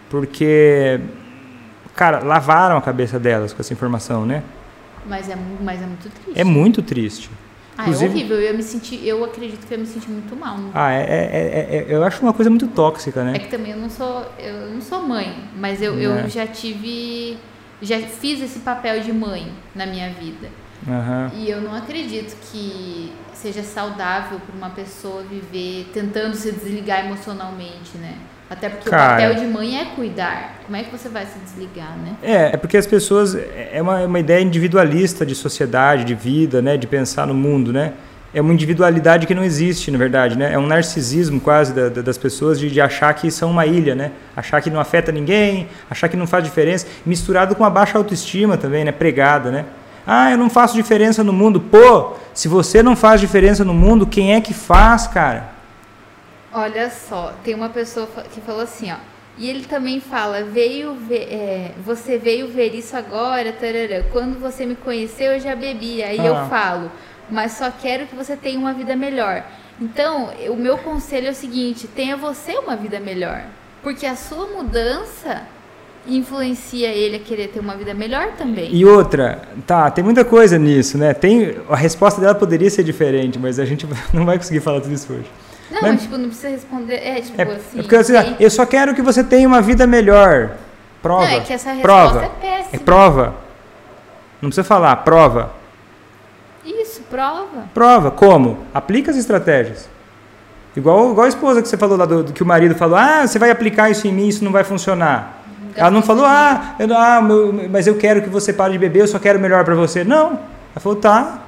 Speaker 2: Porque, cara, lavaram a cabeça delas com essa informação, né?
Speaker 1: Mas é, mas é muito triste.
Speaker 2: É muito triste.
Speaker 1: Ah, é Inclusive, é horrível. Eu me senti, eu acredito que eu me senti muito mal.
Speaker 2: Ah, é, é, é, eu acho uma coisa muito tóxica, né?
Speaker 1: É que também eu não sou, eu não sou mãe, mas eu, eu já tive, já fiz esse papel de mãe na minha vida. Uhum. E eu não acredito que seja saudável para uma pessoa viver tentando se desligar emocionalmente, né? Até porque Cara, o papel de mãe é cuidar. Como é que você vai se desligar, né?
Speaker 2: É, é porque as pessoas. É uma, é uma ideia individualista de sociedade, de vida, né? De pensar no mundo, né? É uma individualidade que não existe, na verdade, né? É um narcisismo quase da, da, das pessoas de, de, achar que são uma ilha, né? Achar que não afeta ninguém, achar que não faz diferença. Misturado com a baixa autoestima também, né? Pregada, né? Ah, eu não faço diferença no mundo. Pô, se você não faz diferença no mundo, quem é que faz, cara?
Speaker 1: Olha só, tem uma pessoa que falou assim, ó. E ele também fala, veio ver, é, você veio ver isso agora, tarará. quando você me conheceu eu já bebi. Aí ah. eu falo, mas só quero que você tenha uma vida melhor. Então, o meu conselho é o seguinte, tenha você uma vida melhor. Porque a sua mudança influencia ele a querer ter uma vida melhor também.
Speaker 2: E outra, tá, tem muita coisa nisso, né? Tem, a resposta dela poderia ser diferente, mas a gente não vai conseguir falar tudo isso hoje.
Speaker 1: Não, mas, tipo, não precisa responder. É, tipo, é, assim. É
Speaker 2: porque assim, eu só quero que você tenha uma vida melhor. Prova. Não, é
Speaker 1: que essa resposta
Speaker 2: prova.
Speaker 1: é péssima. É
Speaker 2: prova. Não precisa falar, prova.
Speaker 1: Isso, prova.
Speaker 2: Prova. Como? Aplica as estratégias. Igual, igual a esposa que você falou lá, do, do, que o marido falou, ah, você vai aplicar isso em mim, isso não vai funcionar. Ela não falou, ah, eu, ah meu, mas eu quero que você pare de beber, eu só quero melhor para você. Não. Ela falou, tá,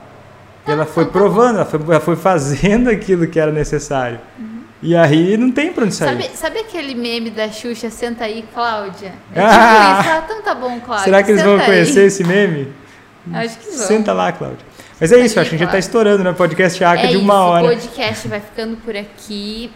Speaker 2: e ela foi provando, ela foi, ela foi fazendo aquilo que era necessário. Uhum. E aí não tem pra onde sair.
Speaker 1: Sabe, sabe aquele meme da Xuxa, senta aí, Cláudia? É tipo ah! isso, ah, então tá bom, Cláudia.
Speaker 2: Será que eles vão aí. conhecer esse meme?
Speaker 1: Acho que vão.
Speaker 2: Senta lá, Cláudia. Mas é isso, acho que a gente já tá estourando, né? Podcast ACA
Speaker 1: é
Speaker 2: de uma
Speaker 1: isso,
Speaker 2: hora.
Speaker 1: O podcast vai ficando por aqui.